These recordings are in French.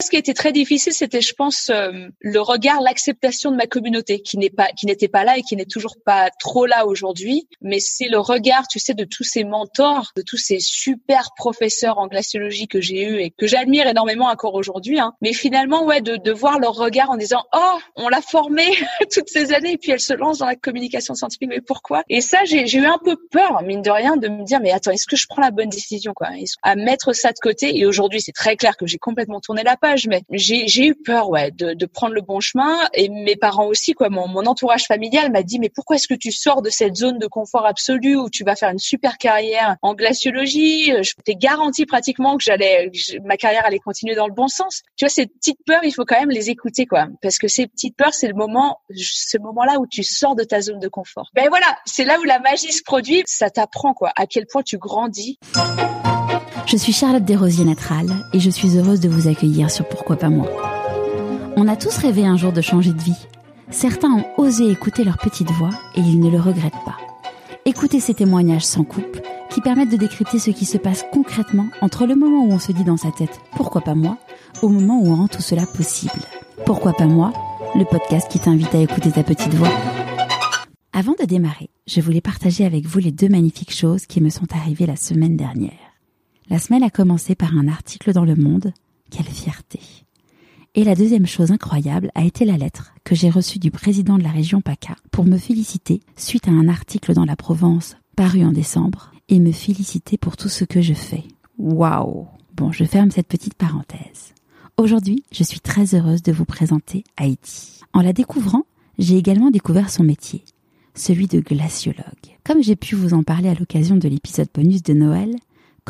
Ce qui était très difficile, c'était, je pense, euh, le regard, l'acceptation de ma communauté, qui n'est pas, qui n'était pas là et qui n'est toujours pas trop là aujourd'hui. Mais c'est le regard, tu sais, de tous ces mentors, de tous ces super professeurs en glaciologie que j'ai eu et que j'admire énormément encore aujourd'hui. Hein. Mais finalement, ouais, de, de voir leur regard en disant, oh, on l'a formée toutes ces années et puis elle se lance dans la communication scientifique. Mais pourquoi? Et ça, j'ai, eu un peu peur, mine de rien, de me dire, mais attends, est-ce que je prends la bonne décision, quoi? À mettre ça de côté. Et aujourd'hui, c'est très clair que j'ai complètement tourné la page mais j'ai eu peur, ouais, de, de, prendre le bon chemin. Et mes parents aussi, quoi. Mon, mon entourage familial m'a dit, mais pourquoi est-ce que tu sors de cette zone de confort absolu où tu vas faire une super carrière en glaciologie? Je t'ai garanti pratiquement que j'allais, ma carrière allait continuer dans le bon sens. Tu vois, ces petites peurs, il faut quand même les écouter, quoi, parce que ces petites peurs, c'est le moment, ce moment-là où tu sors de ta zone de confort. Ben voilà, c'est là où la magie se produit. Ça t'apprend, quoi, à quel point tu grandis. Je suis Charlotte Desrosiers Natral et je suis heureuse de vous accueillir sur Pourquoi pas moi. On a tous rêvé un jour de changer de vie. Certains ont osé écouter leur petite voix et ils ne le regrettent pas. Écoutez ces témoignages sans coupe qui permettent de décrypter ce qui se passe concrètement entre le moment où on se dit dans sa tête pourquoi pas moi au moment où on rend tout cela possible. Pourquoi pas moi Le podcast qui t'invite à écouter ta petite voix. Avant de démarrer, je voulais partager avec vous les deux magnifiques choses qui me sont arrivées la semaine dernière. La semaine a commencé par un article dans Le Monde. Quelle fierté. Et la deuxième chose incroyable a été la lettre que j'ai reçue du président de la région PACA pour me féliciter suite à un article dans la Provence paru en décembre et me féliciter pour tout ce que je fais. Waouh Bon, je ferme cette petite parenthèse. Aujourd'hui, je suis très heureuse de vous présenter Heidi. En la découvrant, j'ai également découvert son métier, celui de glaciologue. Comme j'ai pu vous en parler à l'occasion de l'épisode bonus de Noël,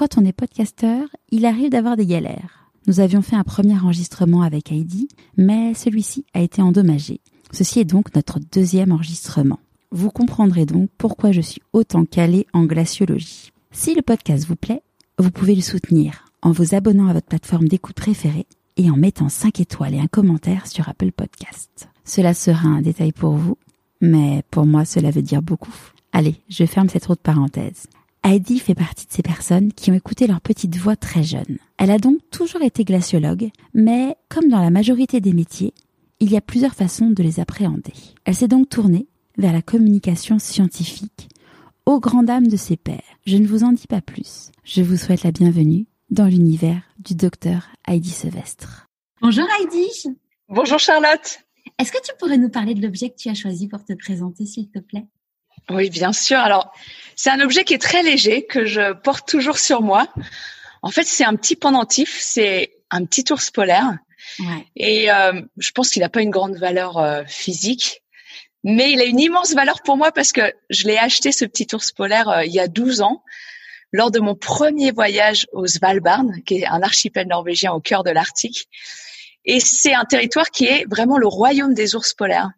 quand on est podcasteur, il arrive d'avoir des galères. Nous avions fait un premier enregistrement avec Heidi, mais celui-ci a été endommagé. Ceci est donc notre deuxième enregistrement. Vous comprendrez donc pourquoi je suis autant calée en glaciologie. Si le podcast vous plaît, vous pouvez le soutenir en vous abonnant à votre plateforme d'écoute préférée et en mettant 5 étoiles et un commentaire sur Apple Podcast. Cela sera un détail pour vous, mais pour moi cela veut dire beaucoup. Allez, je ferme cette autre parenthèse. Heidi fait partie de ces personnes qui ont écouté leur petite voix très jeune. Elle a donc toujours été glaciologue, mais comme dans la majorité des métiers, il y a plusieurs façons de les appréhender. Elle s'est donc tournée vers la communication scientifique, aux grandes dames de ses pairs. Je ne vous en dis pas plus. Je vous souhaite la bienvenue dans l'univers du docteur Heidi Sevestre. Bonjour Heidi. Bonjour Charlotte. Est-ce que tu pourrais nous parler de l'objet que tu as choisi pour te présenter, s'il te plaît? Oui, bien sûr. Alors, c'est un objet qui est très léger, que je porte toujours sur moi. En fait, c'est un petit pendentif, c'est un petit ours polaire. Ouais. Et euh, je pense qu'il n'a pas une grande valeur euh, physique, mais il a une immense valeur pour moi parce que je l'ai acheté, ce petit ours polaire, euh, il y a 12 ans, lors de mon premier voyage au Svalbard, qui est un archipel norvégien au cœur de l'Arctique. Et c'est un territoire qui est vraiment le royaume des ours polaires.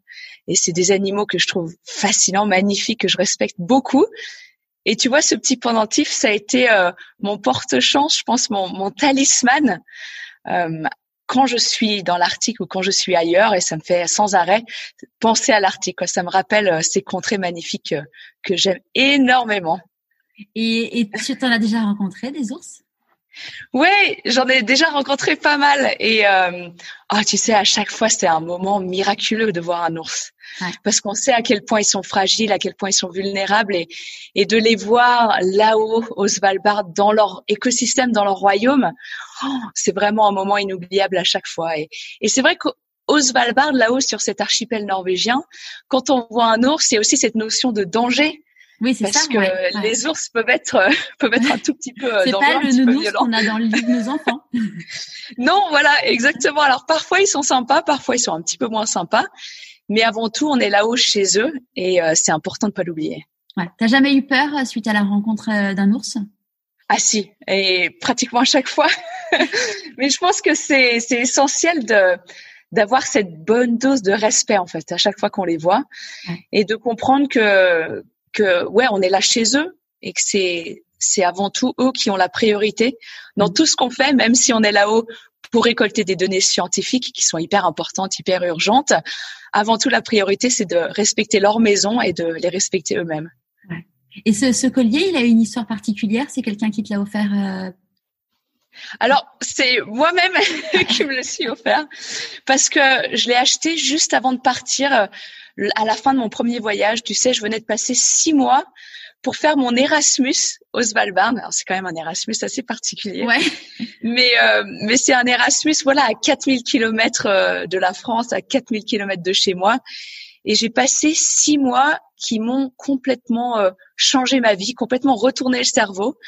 Et c'est des animaux que je trouve fascinants, magnifiques, que je respecte beaucoup. Et tu vois, ce petit pendentif, ça a été euh, mon porte-chance, je pense, mon, mon talisman euh, quand je suis dans l'Arctique ou quand je suis ailleurs, et ça me fait sans arrêt penser à l'Arctique. Ça me rappelle euh, ces contrées magnifiques que j'aime énormément. Et, et tu en as déjà rencontré des ours? Oui, j'en ai déjà rencontré pas mal et euh, oh, tu sais à chaque fois c'est un moment miraculeux de voir un ours. Parce qu'on sait à quel point ils sont fragiles, à quel point ils sont vulnérables et, et de les voir là-haut au Svalbard dans leur écosystème, dans leur royaume, oh, c'est vraiment un moment inoubliable à chaque fois et, et c'est vrai qu'au Svalbard là-haut sur cet archipel norvégien, quand on voit un ours, il y a aussi cette notion de danger oui, c'est ça. Parce que les ours peuvent être euh, peuvent être un tout petit peu euh, C'est pas le nounours qu'on a dans le lit de nos enfants. non, voilà, exactement. Alors parfois ils sont sympas, parfois ils sont un petit peu moins sympas, mais avant tout on est là-haut chez eux et euh, c'est important de pas l'oublier. Ouais. T'as jamais eu peur suite à la rencontre d'un ours? Ah si, et pratiquement à chaque fois. mais je pense que c'est c'est essentiel de d'avoir cette bonne dose de respect en fait à chaque fois qu'on les voit et de comprendre que que ouais, on est là chez eux et que c'est c'est avant tout eux qui ont la priorité dans mm. tout ce qu'on fait, même si on est là-haut pour récolter des données scientifiques qui sont hyper importantes, hyper urgentes. Avant tout, la priorité, c'est de respecter leur maison et de les respecter eux-mêmes. Et ce, collier, il a une histoire particulière? C'est quelqu'un qui te l'a offert euh, alors, c'est moi-même qui me le suis offert parce que je l'ai acheté juste avant de partir euh, à la fin de mon premier voyage. Tu sais, je venais de passer six mois pour faire mon Erasmus au Svalbard. Alors, c'est quand même un Erasmus assez particulier. Ouais. Mais, euh, mais c'est un Erasmus, voilà, à 4000 kilomètres euh, de la France, à 4000 kilomètres de chez moi. Et j'ai passé six mois qui m'ont complètement changé ma vie, complètement retourné le cerveau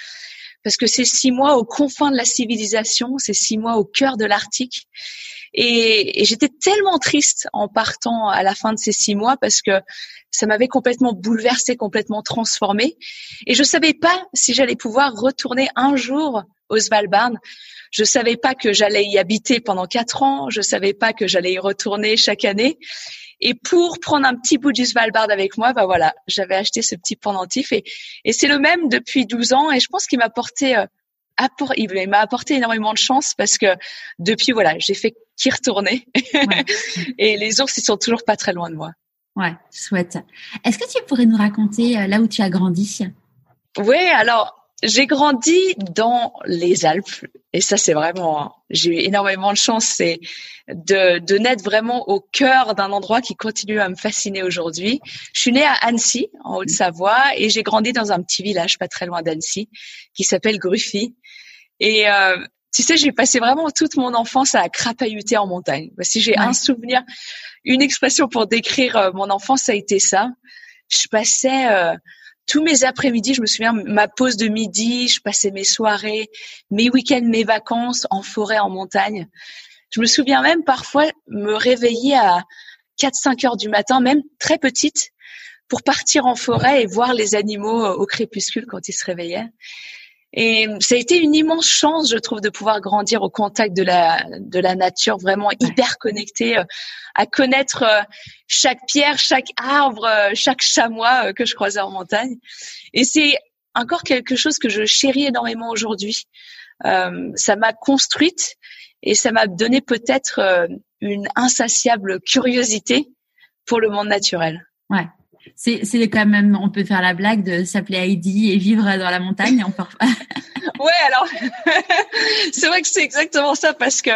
parce que c'est six mois aux confins de la civilisation, c'est six mois au cœur de l'Arctique. Et, j'étais tellement triste en partant à la fin de ces six mois parce que ça m'avait complètement bouleversée, complètement transformée. Et je savais pas si j'allais pouvoir retourner un jour au Svalbard. Je savais pas que j'allais y habiter pendant quatre ans. Je savais pas que j'allais y retourner chaque année. Et pour prendre un petit bout du Svalbard avec moi, bah voilà, j'avais acheté ce petit pendentif et, et c'est le même depuis 12 ans et je pense qu'il m'a apporté euh, il m'a apporté énormément de chance parce que depuis voilà, j'ai fait qu'y retourner et les ours ils sont toujours pas très loin de moi. Ouais, chouette. Est-ce que tu pourrais nous raconter euh, là où tu as grandi? Oui, alors j'ai grandi dans les Alpes et ça c'est vraiment j'ai eu énormément de chance c'est de, de naître vraiment au cœur d'un endroit qui continue à me fasciner aujourd'hui. Je suis née à Annecy en Haute-Savoie et j'ai grandi dans un petit village pas très loin d'Annecy qui s'appelle Gruffy et euh, tu sais, j'ai passé vraiment toute mon enfance à crapahuter en montagne. Si j'ai un souvenir, une expression pour décrire euh, mon enfance, ça a été ça. Je passais euh, tous mes après-midi, je me souviens, ma pause de midi, je passais mes soirées, mes week-ends, mes vacances en forêt, en montagne. Je me souviens même parfois me réveiller à 4-5 heures du matin, même très petite, pour partir en forêt et voir les animaux au crépuscule quand ils se réveillaient. Et ça a été une immense chance, je trouve, de pouvoir grandir au contact de la de la nature, vraiment hyper connecté, euh, à connaître euh, chaque pierre, chaque arbre, euh, chaque chamois que je croisais en montagne. Et c'est encore quelque chose que je chéris énormément aujourd'hui. ça m'a construite et ça m'a donné peut-être une insatiable curiosité pour le monde naturel. Ouais. C'est, c'est quand même, on peut faire la blague de s'appeler Heidi et vivre dans la montagne. On ouais, alors c'est vrai que c'est exactement ça parce que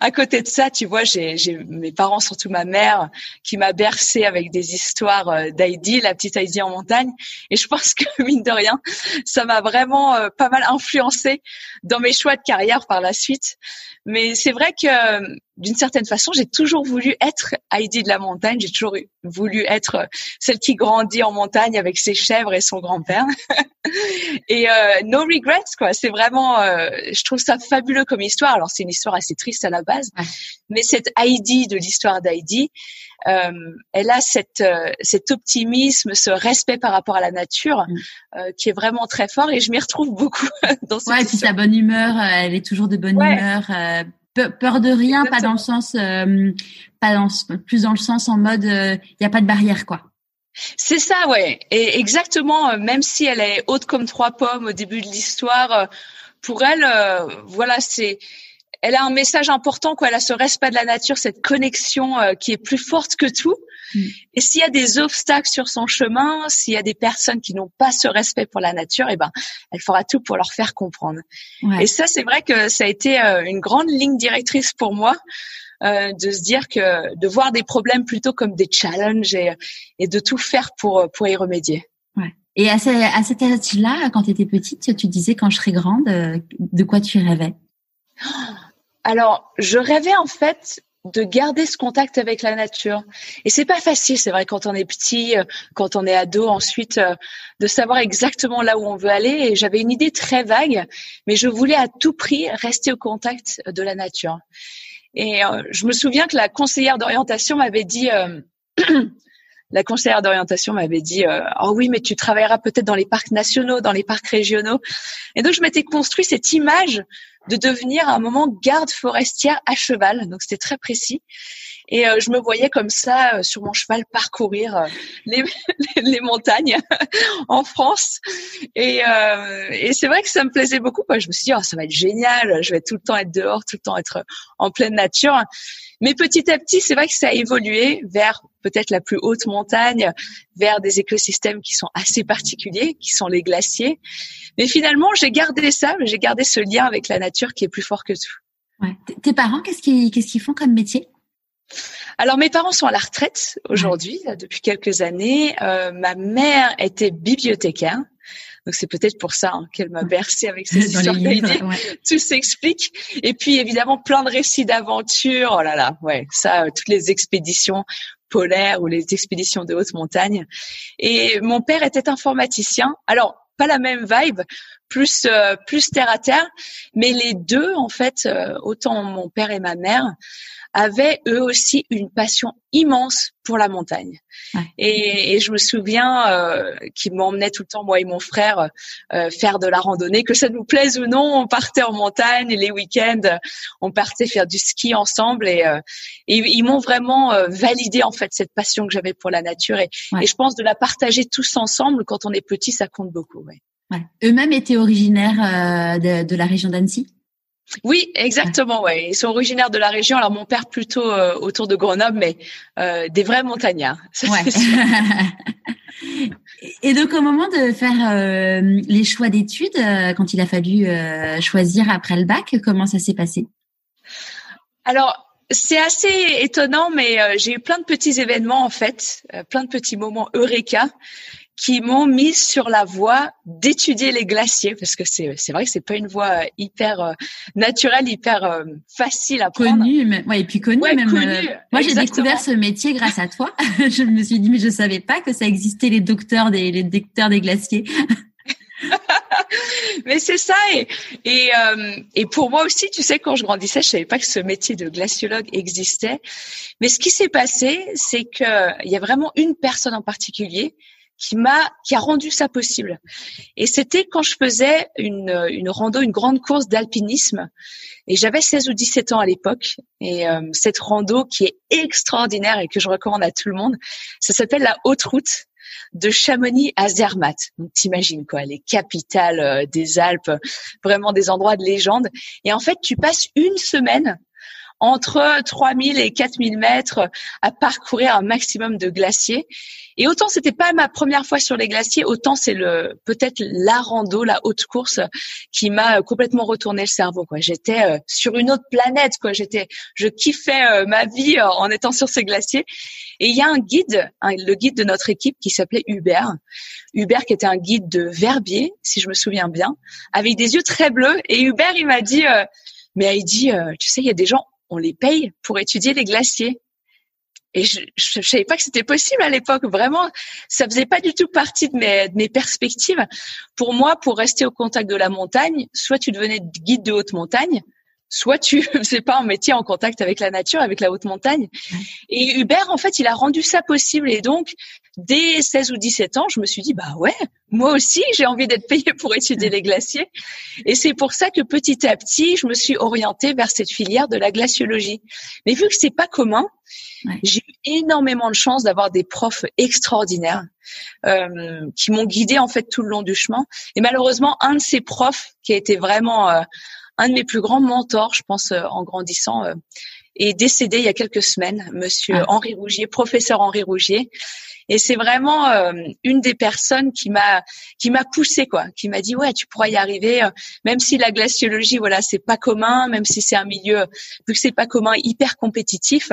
à côté de ça, tu vois, j'ai, j'ai mes parents, surtout ma mère, qui m'a bercé avec des histoires euh, d'Heidi, la petite Heidi en montagne. Et je pense que mine de rien, ça m'a vraiment euh, pas mal influencé dans mes choix de carrière par la suite. Mais c'est vrai que d'une certaine façon, j'ai toujours voulu être Heidi de la montagne. J'ai toujours voulu être celle qui grandit en montagne avec ses chèvres et son grand-père. et euh, no regrets, quoi. C'est vraiment, euh, je trouve ça fabuleux comme histoire. Alors c'est une histoire assez triste à la base, mais cette Heidi de l'histoire d'Heidi, euh, elle a cette, euh, cet optimisme, ce respect par rapport à la nature mm. euh, qui est vraiment très fort et je m'y retrouve beaucoup dans cette Ouais, et puis sa bonne humeur, elle est toujours de bonne humeur. Peur de rien, pas dans le sens, pas dans plus dans le sens en mode, il n'y a pas de barrière quoi. C'est ça, ouais. Et exactement, même si elle est haute comme trois pommes au début de l'histoire, pour elle, voilà, c'est elle a un message important, quoi. Elle a ce respect de la nature, cette connexion euh, qui est plus forte que tout. Mm. Et s'il y a des obstacles sur son chemin, s'il y a des personnes qui n'ont pas ce respect pour la nature, eh ben, elle fera tout pour leur faire comprendre. Et ça, c'est vrai que ça a été euh, une grande ligne directrice pour moi. Euh, de se dire que de voir des problèmes plutôt comme des challenges et, et de tout faire pour pour y remédier. Ouais. Et à, ce, à cet âge-là, quand tu étais petite, tu disais quand je serais grande, de quoi tu rêvais? Alors, je rêvais en fait de garder ce contact avec la nature. Et c'est pas facile, c'est vrai, quand on est petit, euh, quand on est ado, ensuite, euh, de savoir exactement là où on veut aller. Et j'avais une idée très vague, mais je voulais à tout prix rester au contact de la nature. Et euh, je me souviens que la conseillère d'orientation m'avait dit, la conseillère d'orientation m'avait dit, oh oui, mais tu travailleras peut-être dans les parcs nationaux, dans les parcs régionaux. Et donc je m'étais construit cette image de devenir à un moment garde forestière à cheval. Donc c'était très précis. Et euh, je me voyais comme ça euh, sur mon cheval parcourir euh, les, les, montagnes en France. Et, et c'est vrai que ça me plaisait beaucoup. Je me suis dit, oh, ça va être génial. Je vais tout le temps être dehors, tout le temps être en pleine nature. Mais petit à petit, c'est vrai que ça a évolué vers peut-être la plus haute montagne, vers des écosystèmes qui sont assez particuliers, qui sont les glaciers. Mais finalement, j'ai gardé ça, j'ai gardé ce lien avec la nature qui est plus fort que tout. Ouais. Tes parents, qu'est-ce qu'ils font comme métier? Alors mes parents sont à la retraite aujourd'hui, depuis quelques années. Euh, ma mère était bibliothécaire. Donc c'est peut-être pour ça hein, qu'elle m'a bercé avec ses histoires Tout s'explique. Et puis évidemment plein de récits d'aventures. Oh là là, ouais, ça, euh, toutes les expéditions polaires ou les expéditions de haute montagne. Et mon père était informaticien. Alors pas la même vibe, plus euh, plus terre à terre, mais les deux en fait, euh, autant mon père et ma mère avaient eux aussi une passion immense pour la montagne. Et, et, je me souviens euh, qu'ils m'emmenaient tout le temps, moi et mon frère, euh, faire de la randonnée, que ça nous plaise ou non. On partait en montagne et les week-ends, on partait faire du ski ensemble. Et, euh, et ils m'ont vraiment euh, validé en fait cette passion que j'avais pour la nature. Et, et, je pense de la partager tous ensemble quand on est petit, ça compte beaucoup. Ouais. Eux-mêmes étaient originaires de, de la région d'Annecy? Oui, exactement. Ouais, ils sont originaires de la région. Alors mon père plutôt euh, autour de Grenoble, mais euh, des vrais montagnards. Ouais. Et donc au moment de faire euh, les choix d'études, quand il a fallu choisir après le bac, comment ça s'est passé? Alors c'est assez étonnant, mais j'ai eu plein de petits événements en fait, plein de petits moments eureka qui m'ont mis sur la voie d'étudier les glaciers parce que c'est c'est vrai que c'est pas une voie hyper euh, naturelle, hyper euh, facile à prendre. Connue, mais ouais, et puis connue même. Euh, moi, j'ai découvert ce métier grâce à toi. je me suis dit mais je savais pas que ça existait les docteurs des les docteurs des glaciers. mais c'est ça et et, et pour moi aussi, tu sais, quand je grandissais, je savais pas que ce métier de glaciologue existait. Mais ce qui s'est passé, c'est que il y a vraiment une personne en particulier qui m'a qui a rendu ça possible. Et c'était quand je faisais une une rando, une grande course d'alpinisme et j'avais 16 ou 17 ans à l'époque et euh, cette rando qui est extraordinaire et que je recommande à tout le monde, ça s'appelle la haute route de Chamonix à Zermatt. Donc t'imagines quoi, les capitales euh, des Alpes, vraiment des endroits de légende. Et en fait, tu passes une semaine entre 3000 et 4000 mètres à parcourir un maximum de glaciers. Et autant c'était pas ma première fois sur les glaciers, autant c'est le peut-être la rando, la haute course qui m'a complètement retourné le cerveau. Quoi, j'étais euh, sur une autre planète. Quoi, j'étais, je kiffais euh, ma vie euh, en étant sur ces glaciers. Et il y a un guide, le guide de notre équipe qui s'appelait Hubert. Hubert qui était un guide de Verbier, si je me souviens bien, avec des yeux très bleus. Et Hubert, il m'a dit, mais il dit, tu sais, il y a des gens on les paye pour étudier les glaciers. Et je, je, savais pas que c'était possible à l'époque. Vraiment, ça faisait pas du tout partie de mes, de mes perspectives. Pour moi, pour rester au contact de la montagne, soit tu devenais guide de haute montagne, soit tu faisais pas un métier en contact avec la nature, avec la haute montagne. Et Hubert, en fait, il a rendu ça possible. Et donc, dès 16 ou 17 ans, je me suis dit, bah ouais, moi aussi, j'ai envie d'être payée pour étudier les glaciers. Et c'est pour ça que petit à petit, je me suis orientée vers cette filière de la glaciologie. Mais vu que c'est pas commun, j'ai eu énormément de chance d'avoir des profs extraordinaires euh, qui m'ont guidée en fait tout le long du chemin. Et malheureusement, un de ces profs qui a été vraiment euh, un de mes plus grands mentors, je pense, euh, en grandissant, euh, est décédé il y a quelques semaines, Monsieur ah. Henri Rougier, professeur Henri Rougier. Et c'est vraiment euh, une des personnes qui m'a qui m'a poussé quoi, qui m'a dit ouais tu pourras y arriver, même si la glaciologie voilà c'est pas commun, même si c'est un milieu vu que c'est pas commun hyper compétitif,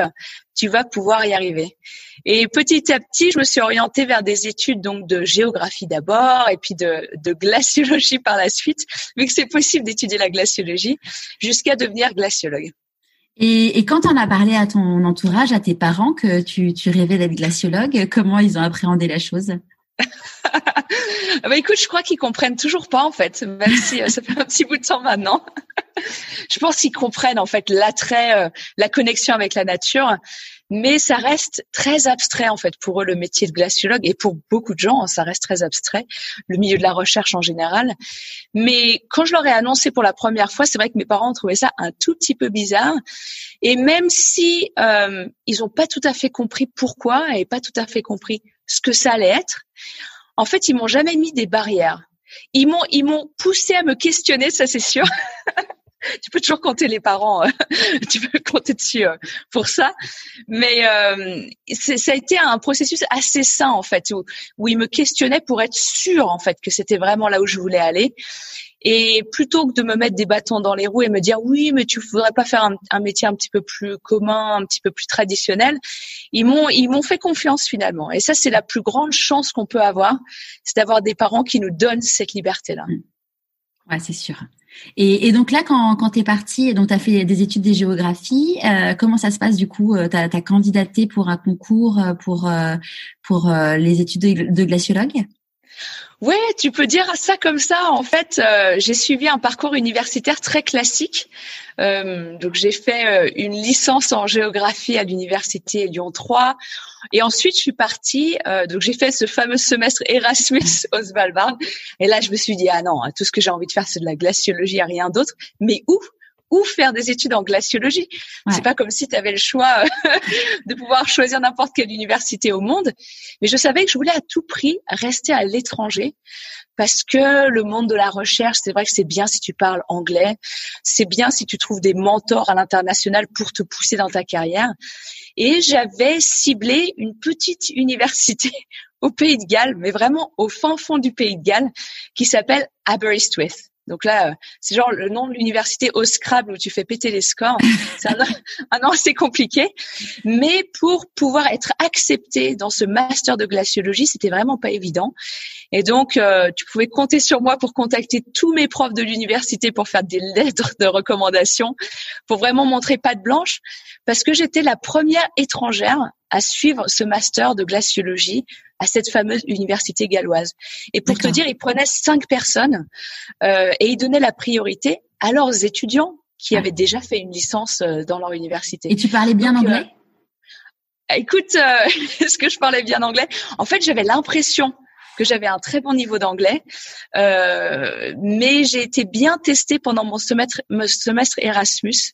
tu vas pouvoir y arriver. Et petit à petit, je me suis orientée vers des études donc de géographie d'abord et puis de, de glaciologie par la suite, vu que c'est possible d'étudier la glaciologie, jusqu'à devenir glaciologue. Et, et, quand on a parlé à ton entourage, à tes parents, que tu, tu rêvais d'être glaciologue, comment ils ont appréhendé la chose? Bah écoute, je crois qu'ils comprennent toujours pas en fait, même si euh, ça fait un petit bout de temps maintenant. je pense qu'ils comprennent en fait l'attrait, euh, la connexion avec la nature. Mais ça reste très abstrait en fait pour eux le métier de glaciologue et pour beaucoup de gens, hein, ça reste très abstrait, le milieu de la recherche en général. Mais quand je leur ai annoncé pour la première fois, c'est vrai que mes parents ont trouvé ça un tout petit peu bizarre. Et même si euh, ils n'ont pas tout à fait compris pourquoi et pas tout à fait compris ce que ça allait être, en fait, ils m'ont jamais mis des barrières. Ils m'ont ils m'ont poussé à me questionner, ça c'est sûr. tu peux toujours compter les parents, euh, tu peux compter dessus euh, pour ça. Mais euh, ça a été un processus assez sain en fait, où, où ils me questionnaient pour être sûr en fait que c'était vraiment là où je voulais aller. Et plutôt que de me mettre des bâtons dans les roues et me dire oui, mais tu voudrais pas faire un, un métier un petit peu plus commun, un petit peu plus traditionnel, ils m'ont ils m'ont fait confiance finalement. Et ça, c'est la plus grande chance qu'on peut avoir, c'est d'avoir des parents qui nous donnent cette liberté-là. Ouais, c'est sûr. Et, et, donc là, quand, quand tu es partie, donc tu as fait des études de géographie, euh, comment ça se passe du coup Tu as, candidaté pour un concours euh, pour, euh, pour euh, les études de, de glaciologue? Ouais, tu peux dire ça comme ça. En fait, euh, j'ai suivi un parcours universitaire très classique. Euh, donc, j'ai fait euh, une licence en géographie à l'université Lyon 3. Et ensuite, je suis partie. Euh, donc, j'ai fait ce fameux semestre Erasmus au Svalbard. Et là, je me suis dit, ah non, tout ce que j'ai envie de faire, c'est de la glaciologie, et rien d'autre. Mais où ou faire des études en glaciologie. C'est pas comme si tu avais le choix euh, de pouvoir choisir n'importe quelle université au monde. Mais je savais que je voulais à tout prix rester à l'étranger parce que le monde de la recherche, c'est vrai que c'est bien si tu parles anglais, c'est bien si tu trouves des mentors à l'international pour te pousser dans ta carrière. Et j'avais ciblé une petite université au Pays de Galles, mais vraiment au fin fond du Pays de Galles, qui s'appelle Aberystwyth. Donc là, euh, c'est genre le nom de l'université au Scrabble où tu fais péter les scores. C'est un, nom assez compliqué. Mais pour pouvoir être accepté dans ce master de glaciologie, c'était vraiment pas évident. Et donc, euh, tu pouvais compter sur moi pour contacter tous mes profs de l'université pour faire des lettres de recommandation, pour vraiment montrer patte blanche, parce que j'étais la première étrangère à suivre ce master de glaciologie à cette fameuse université galloise. Et pour te dire, ils prenaient cinq personnes euh, et ils donnaient la priorité à leurs étudiants qui avaient déjà fait une licence euh, dans leur université. Et tu parlais bien anglais euh, Écoute, est-ce que je parlais bien anglais? En fait, j'avais l'impression que j'avais un très bon niveau d'anglais, euh, mais j'ai été bien testée pendant mon semestre, mon semestre Erasmus,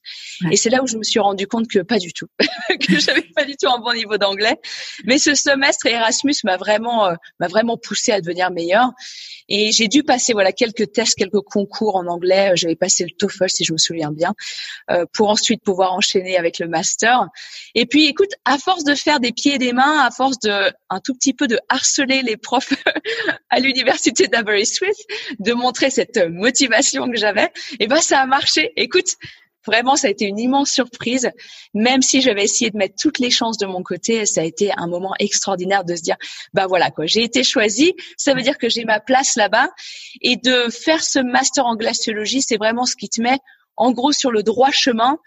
et c'est là où je me suis rendu compte que pas du tout, que j'avais pas du tout un bon niveau d'anglais. Mais ce semestre Erasmus m'a vraiment, euh, m'a vraiment poussé à devenir meilleur. Et j'ai dû passer voilà quelques tests, quelques concours en anglais. J'avais passé le TOEFL si je me souviens bien, euh, pour ensuite pouvoir enchaîner avec le master. Et puis, écoute, à force de faire des pieds et des mains, à force de un tout petit peu de harceler les profs à l'université d'Aberystwyth, de montrer cette motivation que j'avais, et eh ben ça a marché. Écoute, Vraiment, ça a été une immense surprise. Même si j'avais essayé de mettre toutes les chances de mon côté, ça a été un moment extraordinaire de se dire, bah voilà quoi, j'ai été choisie. Ça veut dire que j'ai ma place là-bas. Et de faire ce master en glaciologie, c'est vraiment ce qui te met en gros sur le droit chemin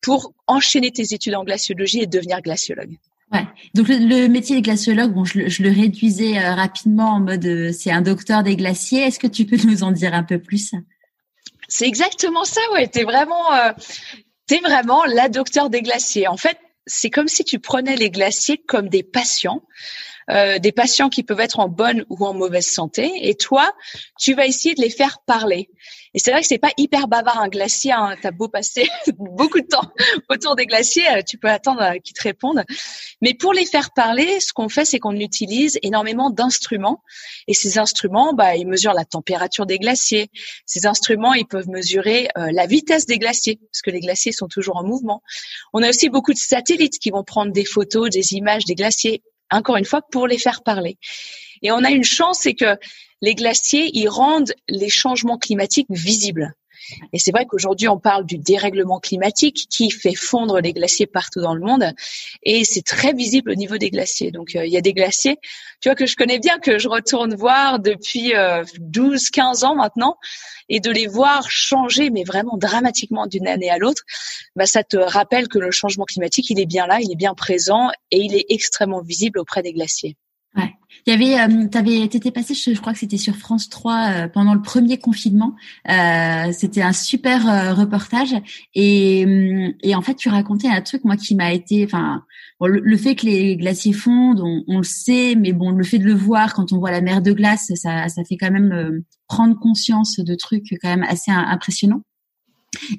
pour enchaîner tes études en glaciologie et devenir glaciologue. Ouais. Donc le, métier de glaciologue, bon, je, le réduisais euh, rapidement en mode euh, c'est un docteur des glaciers. Est-ce que tu peux nous en dire un peu plus? C'est exactement ça, ouais. T'es vraiment, euh, t'es vraiment la docteur des glaciers. En fait, c'est comme si tu prenais les glaciers comme des patients, euh, des patients qui peuvent être en bonne ou en mauvaise santé, et toi, tu vas essayer de les faire parler. Et c'est vrai que c'est pas hyper bavard un glacier. Hein. T'as beau passer beaucoup de temps autour des glaciers, euh, tu peux attendre euh, qu'ils te répondent. Mais pour les faire parler, ce qu'on fait, c'est qu'on utilise énormément d'instruments. Et ces instruments, bah, ils mesurent la température des glaciers. Ces instruments, ils peuvent mesurer euh, la vitesse des glaciers, parce que les glaciers sont toujours en mouvement. On a aussi beaucoup de satellites qui vont prendre des photos, des images des glaciers. Encore une fois, pour les faire parler. Et on a une chance, c'est que les glaciers, ils rendent les changements climatiques visibles. Et c'est vrai qu'aujourd'hui, on parle du dérèglement climatique qui fait fondre les glaciers partout dans le monde. Et c'est très visible au niveau des glaciers. Donc, euh, il y a des glaciers, tu vois, que je connais bien, que je retourne voir depuis 12, euh, 15 ans maintenant. Et de les voir changer, mais vraiment dramatiquement d'une année à l'autre, bah, ça te rappelle que le changement climatique, il est bien là, il est bien présent et il est extrêmement visible auprès des glaciers. Ouais. Il y avait, euh, t'avais, t'étais passé, je, crois que c'était sur France 3 euh, pendant le premier confinement. Euh, c'était un super euh, reportage et, hum, et en fait tu racontais un truc moi qui m'a été, enfin, le, fait que les glaciers fondent, on, on, le sait, mais bon, le fait de le voir quand on voit la mer de glace, ça, ça fait quand même prendre conscience de trucs quand même assez impressionnants.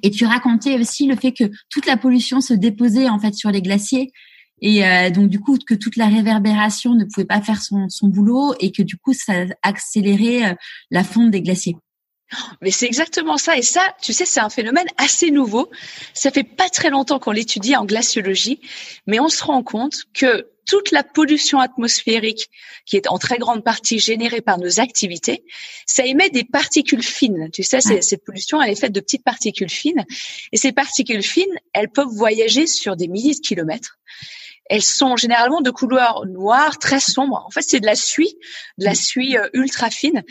Et tu racontais aussi le fait que toute la pollution se déposait en fait sur les glaciers et euh, donc du coup que toute la réverbération ne pouvait pas faire son, son boulot et que du coup ça accélérait euh, la fonte des glaciers. Mais c'est exactement ça. Et ça, tu sais, c'est un phénomène assez nouveau. Ça fait pas très longtemps qu'on l'étudie en glaciologie, mais on se rend compte que toute la pollution atmosphérique, qui est en très grande partie générée par nos activités, ça émet des particules fines. Tu sais, cette pollution, elle est faite de petites particules fines. Et ces particules fines, elles peuvent voyager sur des milliers de kilomètres elles sont généralement de couleur noire, très sombre. En fait, c'est de la suie, de la suie euh, ultra fine.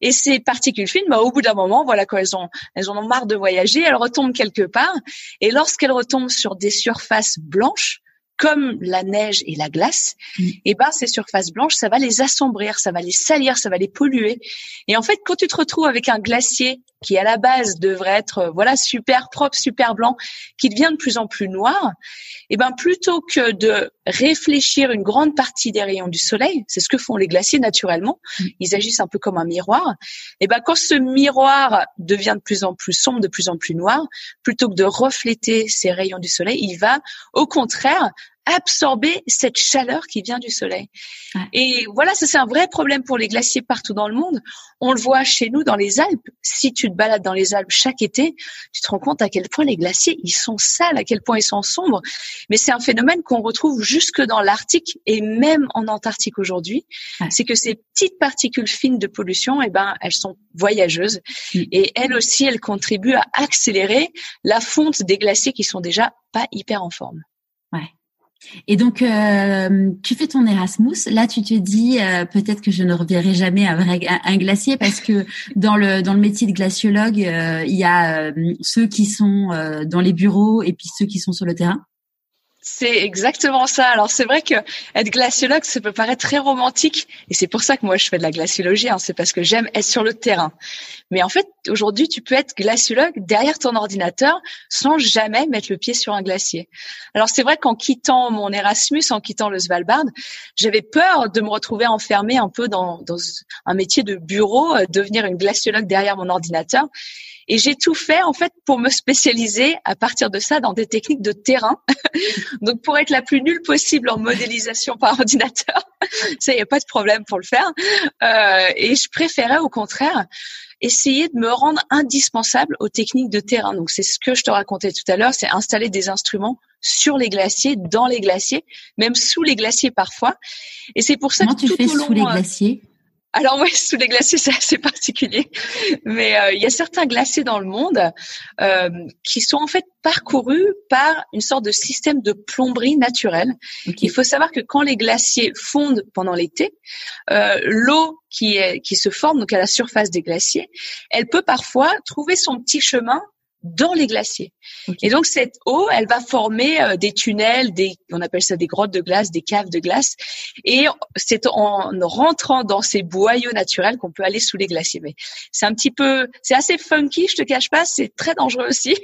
Et ces particules fines, bah, au bout d'un moment, voilà, quand elles ont, elles en ont marre de voyager, elles retombent quelque part. Et lorsqu'elles retombent sur des surfaces blanches, comme la neige et la glace, mm. et eh ben ces surfaces blanches, ça va les assombrir, ça va les salir, ça va les polluer. Et en fait, quand tu te retrouves avec un glacier qui à la base devrait être euh, voilà super propre, super blanc, qui devient de plus en plus noir, et eh ben plutôt que de réfléchir une grande partie des rayons du soleil, c'est ce que font les glaciers naturellement, mm. ils agissent un peu comme un miroir. Et eh ben quand ce miroir devient de plus en plus sombre, de plus en plus noir, plutôt que de refléter ces rayons du soleil, il va au contraire absorber cette chaleur qui vient du soleil. Et voilà, ça c'est un vrai problème pour les glaciers partout dans le monde. On le voit chez nous dans les Alpes. Si tu te balades dans les Alpes chaque été, tu te rends compte à quel point les glaciers, ils sont sales, à quel point ils sont sombres. Mais c'est un phénomène qu'on retrouve jusque dans l'Arctique et même en Antarctique aujourd'hui. C'est que ces petites particules fines de pollution, eh ben, elles sont voyageuses. Mm. Et elles aussi, elles contribuent à accélérer la fonte des glaciers qui sont déjà pas hyper en forme. Ouais. Et donc, euh, tu fais ton Erasmus. Là, tu te dis euh, peut-être que je ne reverrai jamais un, vrai, un, glacier parce que dans le dans le métier de glaciologue, euh, il y a ceux qui sont dans les bureaux et puis ceux qui sont sur le terrain. C'est exactement ça. Alors c'est vrai que être glaciologue, ça peut paraître très romantique, et c'est pour ça que moi je fais de la glaciologie. Hein. c'est parce que j'aime être sur le terrain. Mais en fait, aujourd'hui, tu peux être glaciologue derrière ton ordinateur sans jamais mettre le pied sur un glacier. Alors c'est vrai qu'en quittant mon Erasmus, en quittant le Svalbard, j'avais peur de me retrouver enfermée un peu dans, dans un métier de bureau, euh, devenir une glaciologue derrière mon ordinateur. Et j'ai tout fait en fait pour me spécialiser à partir de ça dans des techniques de terrain. Donc pour être la plus nulle possible en modélisation par ordinateur, ça y a pas de problème pour le faire. Euh, et je préférais au contraire essayer de me rendre indispensable aux techniques de terrain. Donc c'est ce que je te racontais tout à l'heure, c'est installer des instruments sur les glaciers, dans les glaciers, même sous les glaciers parfois. Et c'est pour ça Comment que tu tout fais au long, sous les glaciers? Alors oui, sous les glaciers, c'est assez particulier. Mais euh, il y a certains glaciers dans le monde euh, qui sont en fait parcourus par une sorte de système de plomberie naturelle. Il faut savoir que quand les glaciers fondent pendant l'été, euh, l'eau qui, est, qui se forme donc à la surface des glaciers, elle peut parfois trouver son petit chemin dans les glaciers. Et donc cette eau, elle va former euh, des tunnels, des, on appelle ça des grottes de glace, des caves de glace. Et c'est en rentrant dans ces boyaux naturels qu'on peut aller sous les glaciers. Mais c'est un petit peu, c'est assez funky, je te cache pas, c'est très dangereux aussi.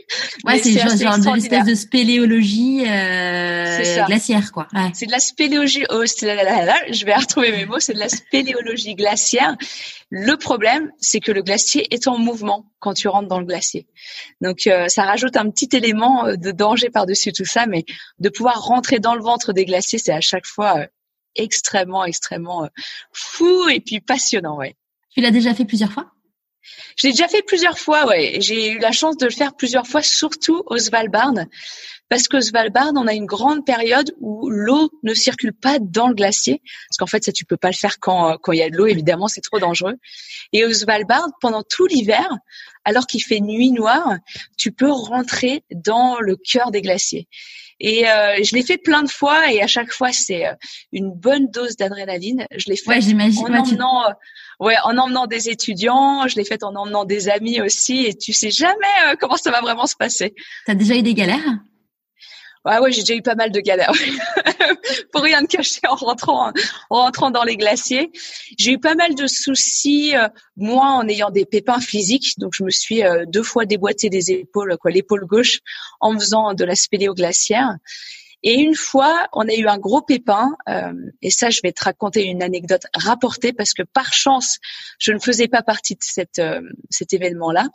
Ouais, c'est genre, genre de l'espèce de spéléologie euh, glaciaire, quoi. Ouais. C'est de la spéléologie. Oh, je vais retrouver mes mots. C'est de la spéléologie glaciaire. Le problème, c'est que le glacier est en mouvement quand tu rentres dans le glacier. Donc euh, ça rajoute un petit élément euh, de danger par-dessus tout ça, mais de pouvoir rentrer dans le ventre des glaciers, c'est à chaque fois euh, extrêmement, extrêmement fou et puis passionnant, ouais. Tu l'as déjà fait plusieurs fois? Je l'ai déjà fait plusieurs fois, ouais. J'ai eu la chance de le faire plusieurs fois, surtout au Svalbard, parce que Svalbard, on a une grande période où l'eau ne circule pas dans le glacier, parce qu'en fait, ça tu peux pas le faire quand quand il y a de l'eau, évidemment, c'est trop dangereux. Et au Svalbard, pendant tout l'hiver, alors qu'il fait nuit noire, tu peux rentrer dans le cœur des glaciers. Et euh, je l'ai fait plein de fois et à chaque fois c'est euh, une bonne dose d'adrénaline. Je l'ai fait en emmenant, euh, ouais, en emmenant des étudiants. Je l'ai fait en emmenant des amis aussi. Et tu sais jamais comment ça va vraiment se passer. T'as déjà eu des galères? Ouais, ouais, j'ai déjà eu pas mal de galères. pour rien de cacher en rentrant en rentrant dans les glaciers. J'ai eu pas mal de soucis, euh, moi en ayant des pépins physiques, donc je me suis euh, deux fois déboîté des épaules, quoi, l'épaule gauche, en faisant de la spéléo glaciaire. Et une fois, on a eu un gros pépin, euh, et ça, je vais te raconter une anecdote rapportée parce que par chance, je ne faisais pas partie de cette, euh, cet événement-là,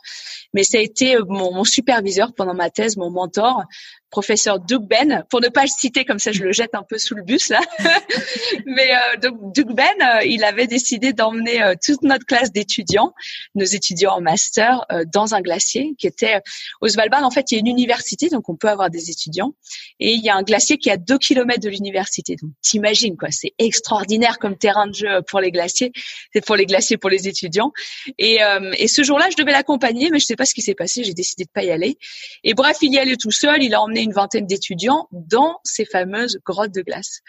mais ça a été mon, mon, superviseur pendant ma thèse, mon mentor, professeur Doug Ben, pour ne pas le citer comme ça, je le jette un peu sous le bus là. Mais euh, Doug Ben, euh, il avait décidé d'emmener euh, toute notre classe d'étudiants, nos étudiants en master, euh, dans un glacier qui était au Svalbard. En fait, il y a une université, donc on peut avoir des étudiants, et il y a un glacier qui est à deux kilomètres de l'université. Donc t'imagines quoi, c'est extraordinaire comme terrain de jeu pour les glaciers, c'est pour les glaciers pour les étudiants. Et, et ce jour-là, je devais l'accompagner, mais je sais pas ce qui s'est passé, j'ai décidé de pas y aller. Et bref, il y allait tout seul, il a emmené une vingtaine d'étudiants dans ces fameuses grottes de glace.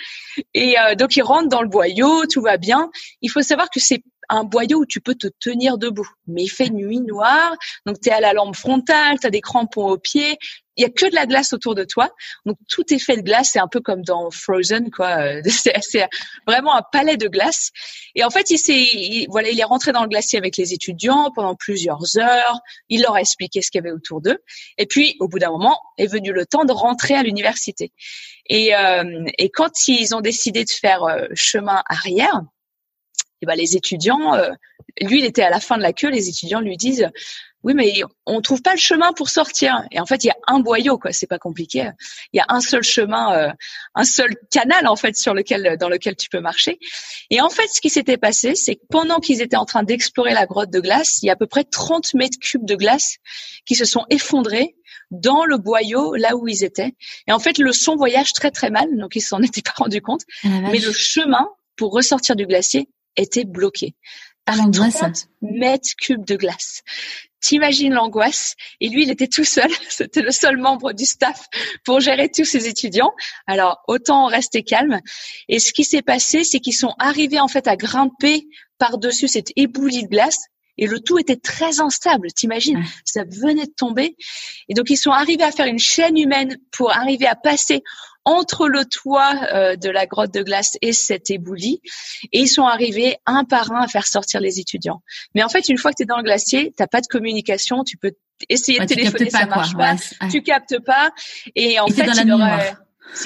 Et euh, donc ils rentrent dans le boyau, tout va bien. Il faut savoir que c'est un boyau où tu peux te tenir debout. Mais il fait nuit noire, donc tu es à la lampe frontale, tu as des crampons aux pieds, il y a que de la glace autour de toi. Donc tout est fait de glace, c'est un peu comme dans Frozen quoi, c'est vraiment un palais de glace. Et en fait, il s'est voilà, il est rentré dans le glacier avec les étudiants pendant plusieurs heures, il leur a expliqué ce qu'il y avait autour d'eux. Et puis au bout d'un moment, est venu le temps de rentrer à l'université. Et, euh, et quand ils ont décidé de faire euh, chemin arrière, et ben les étudiants, euh, lui il était à la fin de la queue, les étudiants lui disent oui mais on trouve pas le chemin pour sortir et en fait il y a un boyau quoi, c'est pas compliqué, il y a un seul chemin, euh, un seul canal en fait sur lequel dans lequel tu peux marcher et en fait ce qui s'était passé c'est que pendant qu'ils étaient en train d'explorer la grotte de glace, il y a à peu près 30 mètres cubes de glace qui se sont effondrés dans le boyau là où ils étaient. Et en fait, le son voyage très très mal, donc ils s'en étaient pas rendus compte. Ah mais le chemin pour ressortir du glacier était bloqué par 30 mètres cubes de glace. T'imagines l'angoisse? Et lui, il était tout seul. C'était le seul membre du staff pour gérer tous ses étudiants. Alors, autant rester calme. Et ce qui s'est passé, c'est qu'ils sont arrivés en fait à grimper par-dessus cette éboulie de glace. Et le tout était très instable, t'imagines? Ça venait de tomber. Et donc, ils sont arrivés à faire une chaîne humaine pour arriver à passer entre le toit euh, de la grotte de glace et cette éboulie et ils sont arrivés un par un à faire sortir les étudiants. Mais en fait, une fois que tu es dans le glacier, t'as pas de communication, tu peux essayer de téléphoner, ça marche pas, tu captes pas. Et en fait, il aurait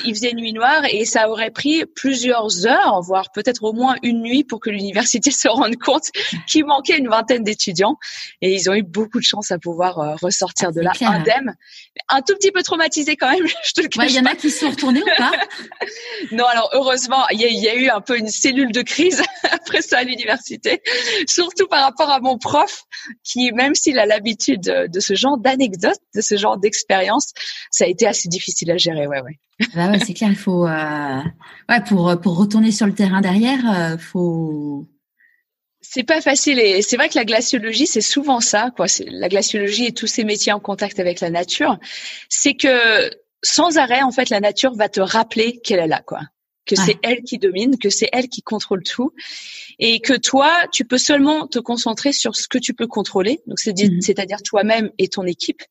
il faisait nuit noire et ça aurait pris plusieurs heures, voire peut-être au moins une nuit pour que l'université se rende compte qu'il manquait une vingtaine d'étudiants. Et ils ont eu beaucoup de chance à pouvoir euh, ressortir ah, de là indemne. Un tout petit peu traumatisé quand même, je te le Il y en a qui sont retournés ou pas? Non, alors heureusement, il y, a eu un peu une cellule de crise après ça à l'université, surtout par rapport à mon prof qui, même s'il a l'habitude de, ce genre d'anecdotes, de ce genre d'expérience, ça a été assez difficile à gérer. Ouais, ouais. Bah ouais, c'est clair, il faut euh, ouais pour pour retourner sur le terrain derrière, euh, faut c'est pas facile et c'est vrai que la glaciologie c'est souvent ça quoi. La glaciologie et tous ces métiers en contact avec la nature, c'est que sans arrêt en fait la nature va te rappeler qu'elle est là quoi, que c'est elle qui domine, que c'est elle qui contrôle tout et que toi tu peux seulement te concentrer sur ce que tu peux contrôler, donc c'est mmh c'est-à-dire toi-même et ton équipe.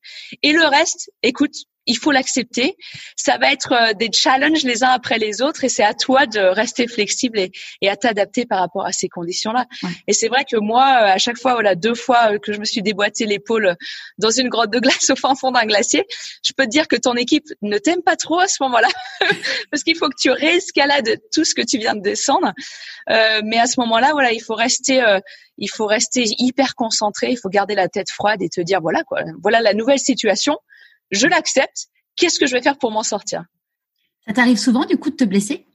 Et le reste, écoute, il faut l'accepter. Ça va être euh, des challenges les uns après les autres et c'est à toi de rester flexible et, à t'adapter par rapport à ces conditions-là. Et c'est vrai que moi, euh, à chaque fois, voilà, deux fois euh, que je me suis déboîté l'épaule dans une grotte de glace au fin fond d'un glacier, je peux te dire que ton équipe ne t'aime pas trop à ce moment-là parce qu'il faut que tu réescalades tout ce que tu viens de descendre. mais à ce moment-là, voilà, il faut rester, il faut rester hyper concentré, il faut garder la tête froide et te dire voilà quoi, voilà la nouvelle situation je l'accepte. Qu'est-ce que je vais faire pour m'en sortir? Ça t'arrive souvent du coup de te blesser?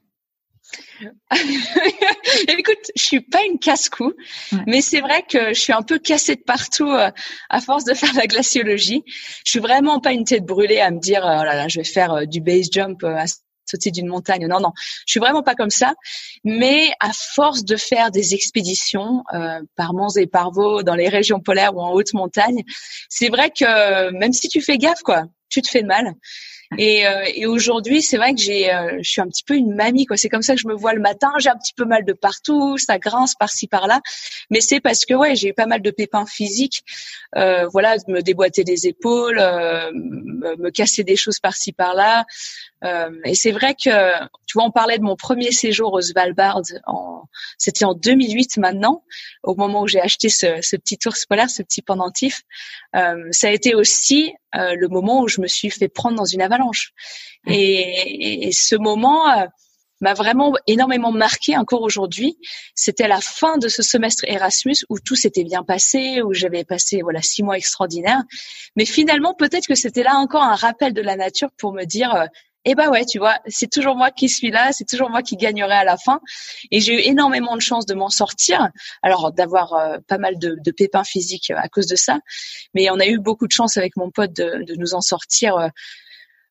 Écoute, je suis pas une casse-cou, mais c'est vrai que je suis un peu cassée de partout euh, à force de faire la glaciologie. Je suis vraiment pas une tête brûlée à me dire oh là là, je vais faire euh, du base jump euh, à sauter d'une montagne. Non, non, je suis vraiment pas comme ça. Mais à force de faire des expéditions par Mons et par Vaux dans les régions polaires ou en haute montagne, c'est vrai que même si tu fais gaffe, quoi, tu te fais mal. Et, euh, et aujourd'hui, c'est vrai que j'ai, euh, je suis un petit peu une mamie, quoi. C'est comme ça que je me vois le matin. J'ai un petit peu mal de partout, ça grince par-ci par-là, mais c'est parce que ouais, j'ai eu pas mal de pépins physiques. Euh, voilà, me déboîter des épaules, euh, me, casser des choses par-ci par-là. Euh, et c'est vrai que, tu vois, on parlait de mon premier séjour au Svalbard. En, c'était en 2008 maintenant, au moment où j'ai acheté ce, ce petit ours polaire, ce petit pendentif. ça a été aussi le moment où je me suis fait prendre dans une avalanche et, ce moment euh, m'a vraiment énormément marqué encore aujourd'hui. C'était la fin de ce semestre Erasmus où tout s'était bien passé, où j'avais passé voilà six mois extraordinaires. Mais finalement, peut-être que c'était là encore un rappel de la nature pour me dire, euh, eh ben ouais, tu vois, c'est toujours moi qui suis là, c'est toujours moi qui gagnerai à la fin. Et j'ai eu énormément de chance de m'en sortir. Alors d'avoir euh, pas mal de, pépins physiques à cause de ça, mais on a eu beaucoup de chance avec mon pote de, de nous en sortir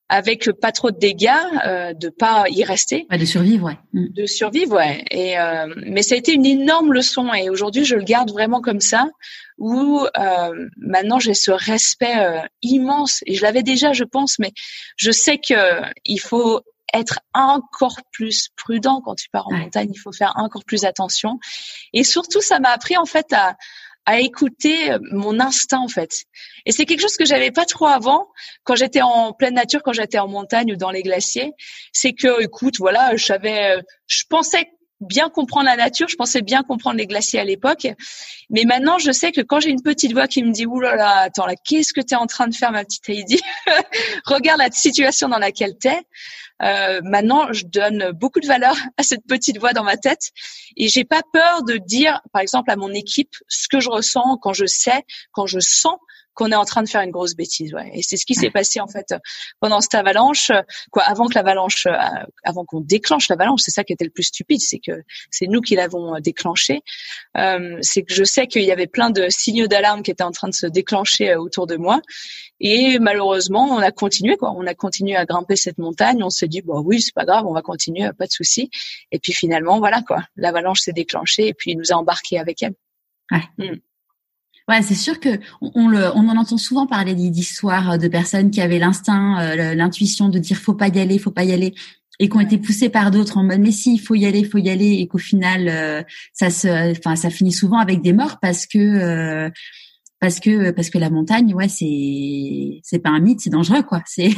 avec pas trop de dégâts, euh, de pas y rester. de survivre, ouais. Mm. De survivre, ouais. Et euh, mais ça a été une énorme leçon et aujourd'hui je le garde vraiment comme ça. Où euh, maintenant j'ai ce respect euh, immense et je l'avais déjà, je pense, mais je sais que il faut être encore plus prudent quand tu pars en montagne. Il faut faire encore plus attention. Et surtout, ça m'a appris en fait à à écouter euh, mon instinct en fait. Et c'est quelque chose que j'avais pas trop avant quand j'étais en pleine nature, quand j'étais en montagne ou dans les glaciers. C'est que, écoute, voilà, je savais, euh, je pensais bien comprendre la nature, je pensais bien comprendre les glaciers à l'époque, mais maintenant je sais que quand j'ai une petite voix qui me dit ouh là là, attends là, qu'est-ce que tu es en train de faire ma petite Heidi? Regarde la situation dans laquelle tu es. Euh, maintenant, je donne beaucoup de valeur à cette petite voix dans ma tête et j'ai pas peur de dire, par exemple, à mon équipe ce que je ressens quand je sais, quand je sens qu'on est en train de faire une grosse bêtise. Ouais. Et c'est ce qui s'est passé en fait pendant cette avalanche. Quoi, avant que l'avalanche, euh, avant qu'on déclenche l'avalanche, c'est ça qui était le plus stupide, c'est que c'est nous qui l'avons déclenché. Euh, c'est que je sais qu'il y avait plein de signaux d'alarme qui étaient en train de se déclencher euh, autour de moi. Et malheureusement, on a continué quoi. On a continué à grimper cette montagne. On s'est dit bon oui, c'est pas grave, on va continuer, pas de souci. Et puis finalement, voilà quoi, l'avalanche s'est déclenchée et puis il nous a embarqués avec elle. Ouais. Mm. Ouais, c'est sûr que on, le, on en entend souvent parler d'histoires de personnes qui avaient l'instinct, euh, l'intuition de dire faut pas y aller, faut pas y aller, et qui ont été poussées par d'autres en mode mais si, il faut y aller, il faut y aller, et qu'au final euh, ça se, enfin ça finit souvent avec des morts parce que euh, parce que parce que la montagne, ouais, c'est c'est pas un mythe, c'est dangereux quoi. C'est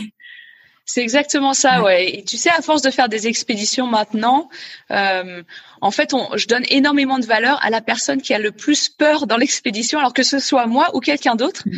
c'est exactement ça, ouais. Et tu sais, à force de faire des expéditions maintenant, euh, en fait, on, je donne énormément de valeur à la personne qui a le plus peur dans l'expédition, alors que ce soit moi ou quelqu'un d'autre. Mm.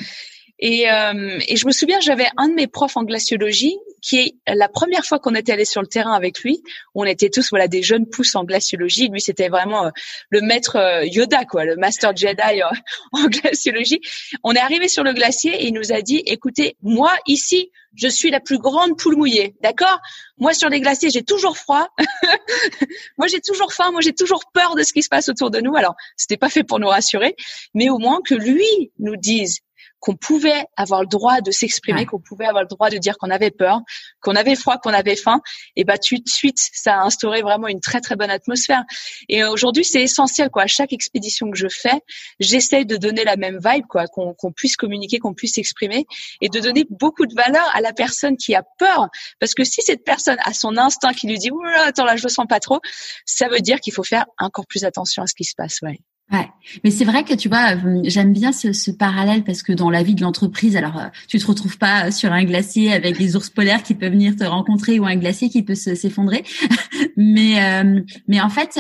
Et, euh, et, je me souviens, j'avais un de mes profs en glaciologie qui est la première fois qu'on était allé sur le terrain avec lui. On était tous voilà des jeunes pousses en glaciologie. Lui, c'était vraiment euh, le maître euh, Yoda, quoi, le master Jedi en glaciologie. On est arrivé sur le glacier et il nous a dit "Écoutez, moi ici, je suis la plus grande poule mouillée, d'accord? Moi sur les glaciers, j'ai toujours froid. moi j'ai toujours faim. Moi j'ai toujours peur de ce qui se passe autour de nous. Alors c'était pas fait pour nous rassurer, mais au moins que lui nous dise qu'on pouvait avoir le droit de s'exprimer, qu'on pouvait avoir le droit de dire qu'on avait peur, qu'on avait froid, qu'on avait faim, et bah tout de suite ça a instauré vraiment une très très bonne atmosphère. Et aujourd'hui c'est essentiel quoi. À chaque expédition que je fais, j'essaie de donner la même vibe quoi, qu'on puisse communiquer, qu'on puisse s'exprimer, et de donner beaucoup de valeur à la personne qui a peur, parce que si cette personne a son instinct qui lui dit Oula, attends là je le sens pas trop, ça veut dire qu'il faut faire encore plus attention à ce qui se passe. Ouais. Ouais, mais c'est vrai que tu vois, euh, j'aime bien ce, ce, parallèle parce que dans la vie de l'entreprise, alors euh, tu te retrouves pas sur un glacier avec des ours polaires qui peuvent venir te rencontrer ou un glacier qui peut s'effondrer, mais euh, mais en fait,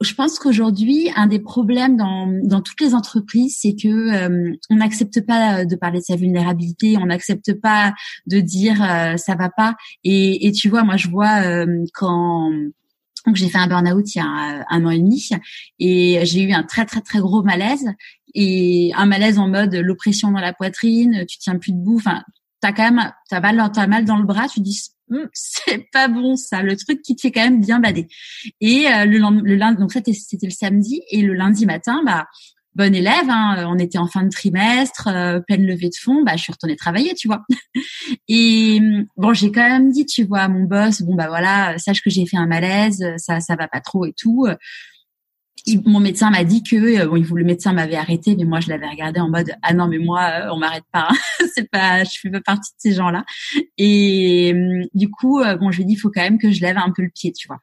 je pense qu'aujourd'hui, un des problèmes dans, dans toutes les entreprises, c'est que on n'accepte pas de parler de sa vulnérabilité, on n'accepte pas de dire ça va pas. Et, et tu vois, moi je vois quand donc j'ai fait un burn-out il y a un an et demi et j'ai eu un très très très gros malaise et un malaise en mode l'oppression dans la poitrine, tu tiens plus debout, enfin t'as quand même t'as mal mal dans le bras, tu dis hum, c'est pas bon ça, le truc qui te fait quand même bien bader. Et euh, le, le lundi donc ça c'était le samedi et le lundi matin bah bonne élève, hein, on était en fin de trimestre, euh, pleine levée de fonds, bah je suis retournée travailler, tu vois. Et bon, j'ai quand même dit, tu vois, à mon boss, bon bah voilà, sache que j'ai fait un malaise, ça ça va pas trop et tout. mon médecin m'a dit que euh, bon, le médecin m'avait arrêté, mais moi je l'avais regardé en mode ah non mais moi euh, on m'arrête pas, hein. c'est pas, je fais pas partie de ces gens-là. Et euh, du coup bon je lui ai dit il faut quand même que je lève un peu le pied, tu vois.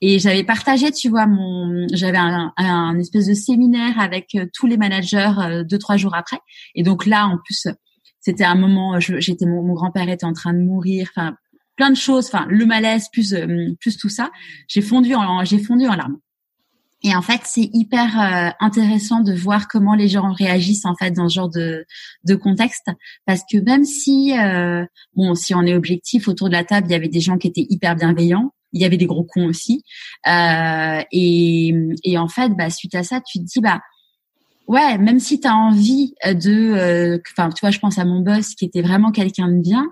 Et j'avais partagé, tu vois, mon, j'avais un, un, espèce de séminaire avec tous les managers deux trois jours après. Et donc là en plus c'était un moment, j'étais mon, grand-père était en train de mourir, enfin plein de choses, enfin le malaise plus plus tout ça. J'ai fondu en j'ai fondu en larmes. Et en fait, c'est hyper euh, intéressant de voir comment les gens réagissent en fait dans ce genre de, de contexte, parce que même si euh, bon, si on est objectif autour de la table, il y avait des gens qui étaient hyper bienveillants, il y avait des gros cons aussi, euh, et, et en fait, bah, suite à ça, tu te dis bah ouais, même si tu as envie de, enfin, tu vois, je pense à mon boss qui était vraiment quelqu'un de bien,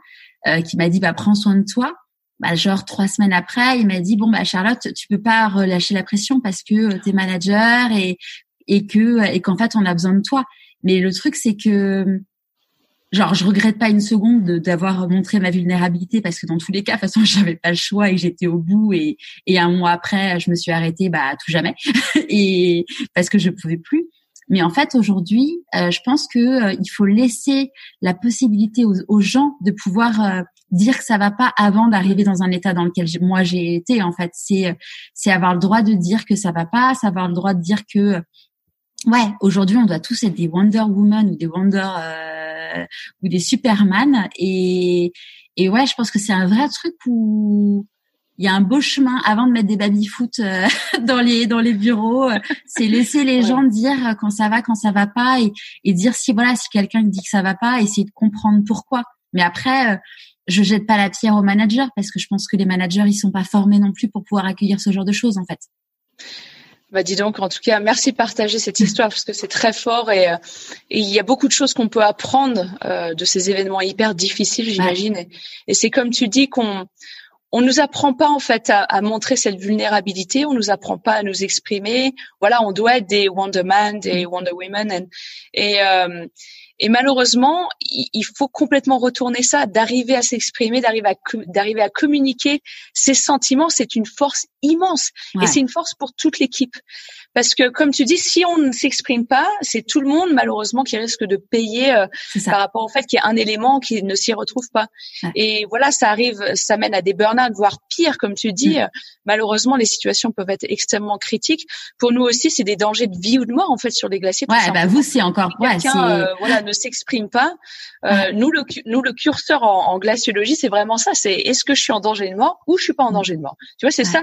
qui m'a dit bah prends soin de toi bah, genre trois semaines après, il m'a dit bon bah Charlotte, tu peux pas relâcher la pression parce que euh, tu es manager et et que et qu'en fait on a besoin de toi. Mais le truc c'est que genre je regrette pas une seconde d'avoir montré ma vulnérabilité parce que dans tous les cas de toute façon j'avais pas le choix et j'étais au bout et et un mois après je me suis arrêtée bah tout jamais et parce que je pouvais plus. Mais en fait, aujourd'hui, euh, je pense que euh, il faut laisser la possibilité aux, aux gens de pouvoir dire que ça va pas avant d'arriver dans un état dans lequel moi j'ai été en fait c'est c'est avoir le droit de dire que ça va pas c'est avoir le droit de dire que ouais aujourd'hui on doit tous être des Wonder Woman ou des Wonder euh, ou des Superman. Et et ouais je pense que c'est un vrai truc où il y a un beau chemin avant de mettre des baby foot euh, dans les dans les bureaux. C'est laisser les gens dire quand ça va quand ça va pas et, et dire si voilà si quelqu'un dit que ça va pas essayer de comprendre pourquoi. Mais après euh, je jette pas la pierre aux managers parce que je pense que les managers ils sont pas formés non plus pour pouvoir accueillir ce genre de choses en fait. Bah dis donc, en tout cas, merci de partager cette histoire parce que c'est très fort et, euh, il y a beaucoup de choses qu'on peut apprendre euh, de ces événements hyper difficiles, j'imagine. Et, c'est comme tu dis qu'on on nous apprend pas en fait à, à, montrer cette vulnérabilité, on nous apprend pas à nous exprimer. Voilà, on doit être des Wonder Man, des Wonder Women, et euh, et malheureusement, il faut complètement retourner ça, d'arriver à s'exprimer, d'arriver à d'arriver à communiquer ses sentiments, c'est une force immense et c'est une force pour toute l'équipe. Parce que comme tu dis, si on ne s'exprime pas, c'est tout le monde malheureusement qui risque de payer euh, par rapport au fait qu'il y a un élément qui ne s'y retrouve pas. Et voilà, ça arrive, ça mène à des burn-out, voire pire, comme tu dis. Mm. Malheureusement, les situations peuvent être extrêmement critiques. Pour nous aussi, c'est des dangers de vie ou de mort en fait sur les glaciers. Ouais, bah vous c'est encore ouais, euh, voilà ne s'exprime pas. Euh, nous le nous le curseur en, en glaciologie, c'est vraiment ça. C'est est-ce que je suis en danger de mort ou je suis pas en mm. danger de mort. Tu vois, c'est ça.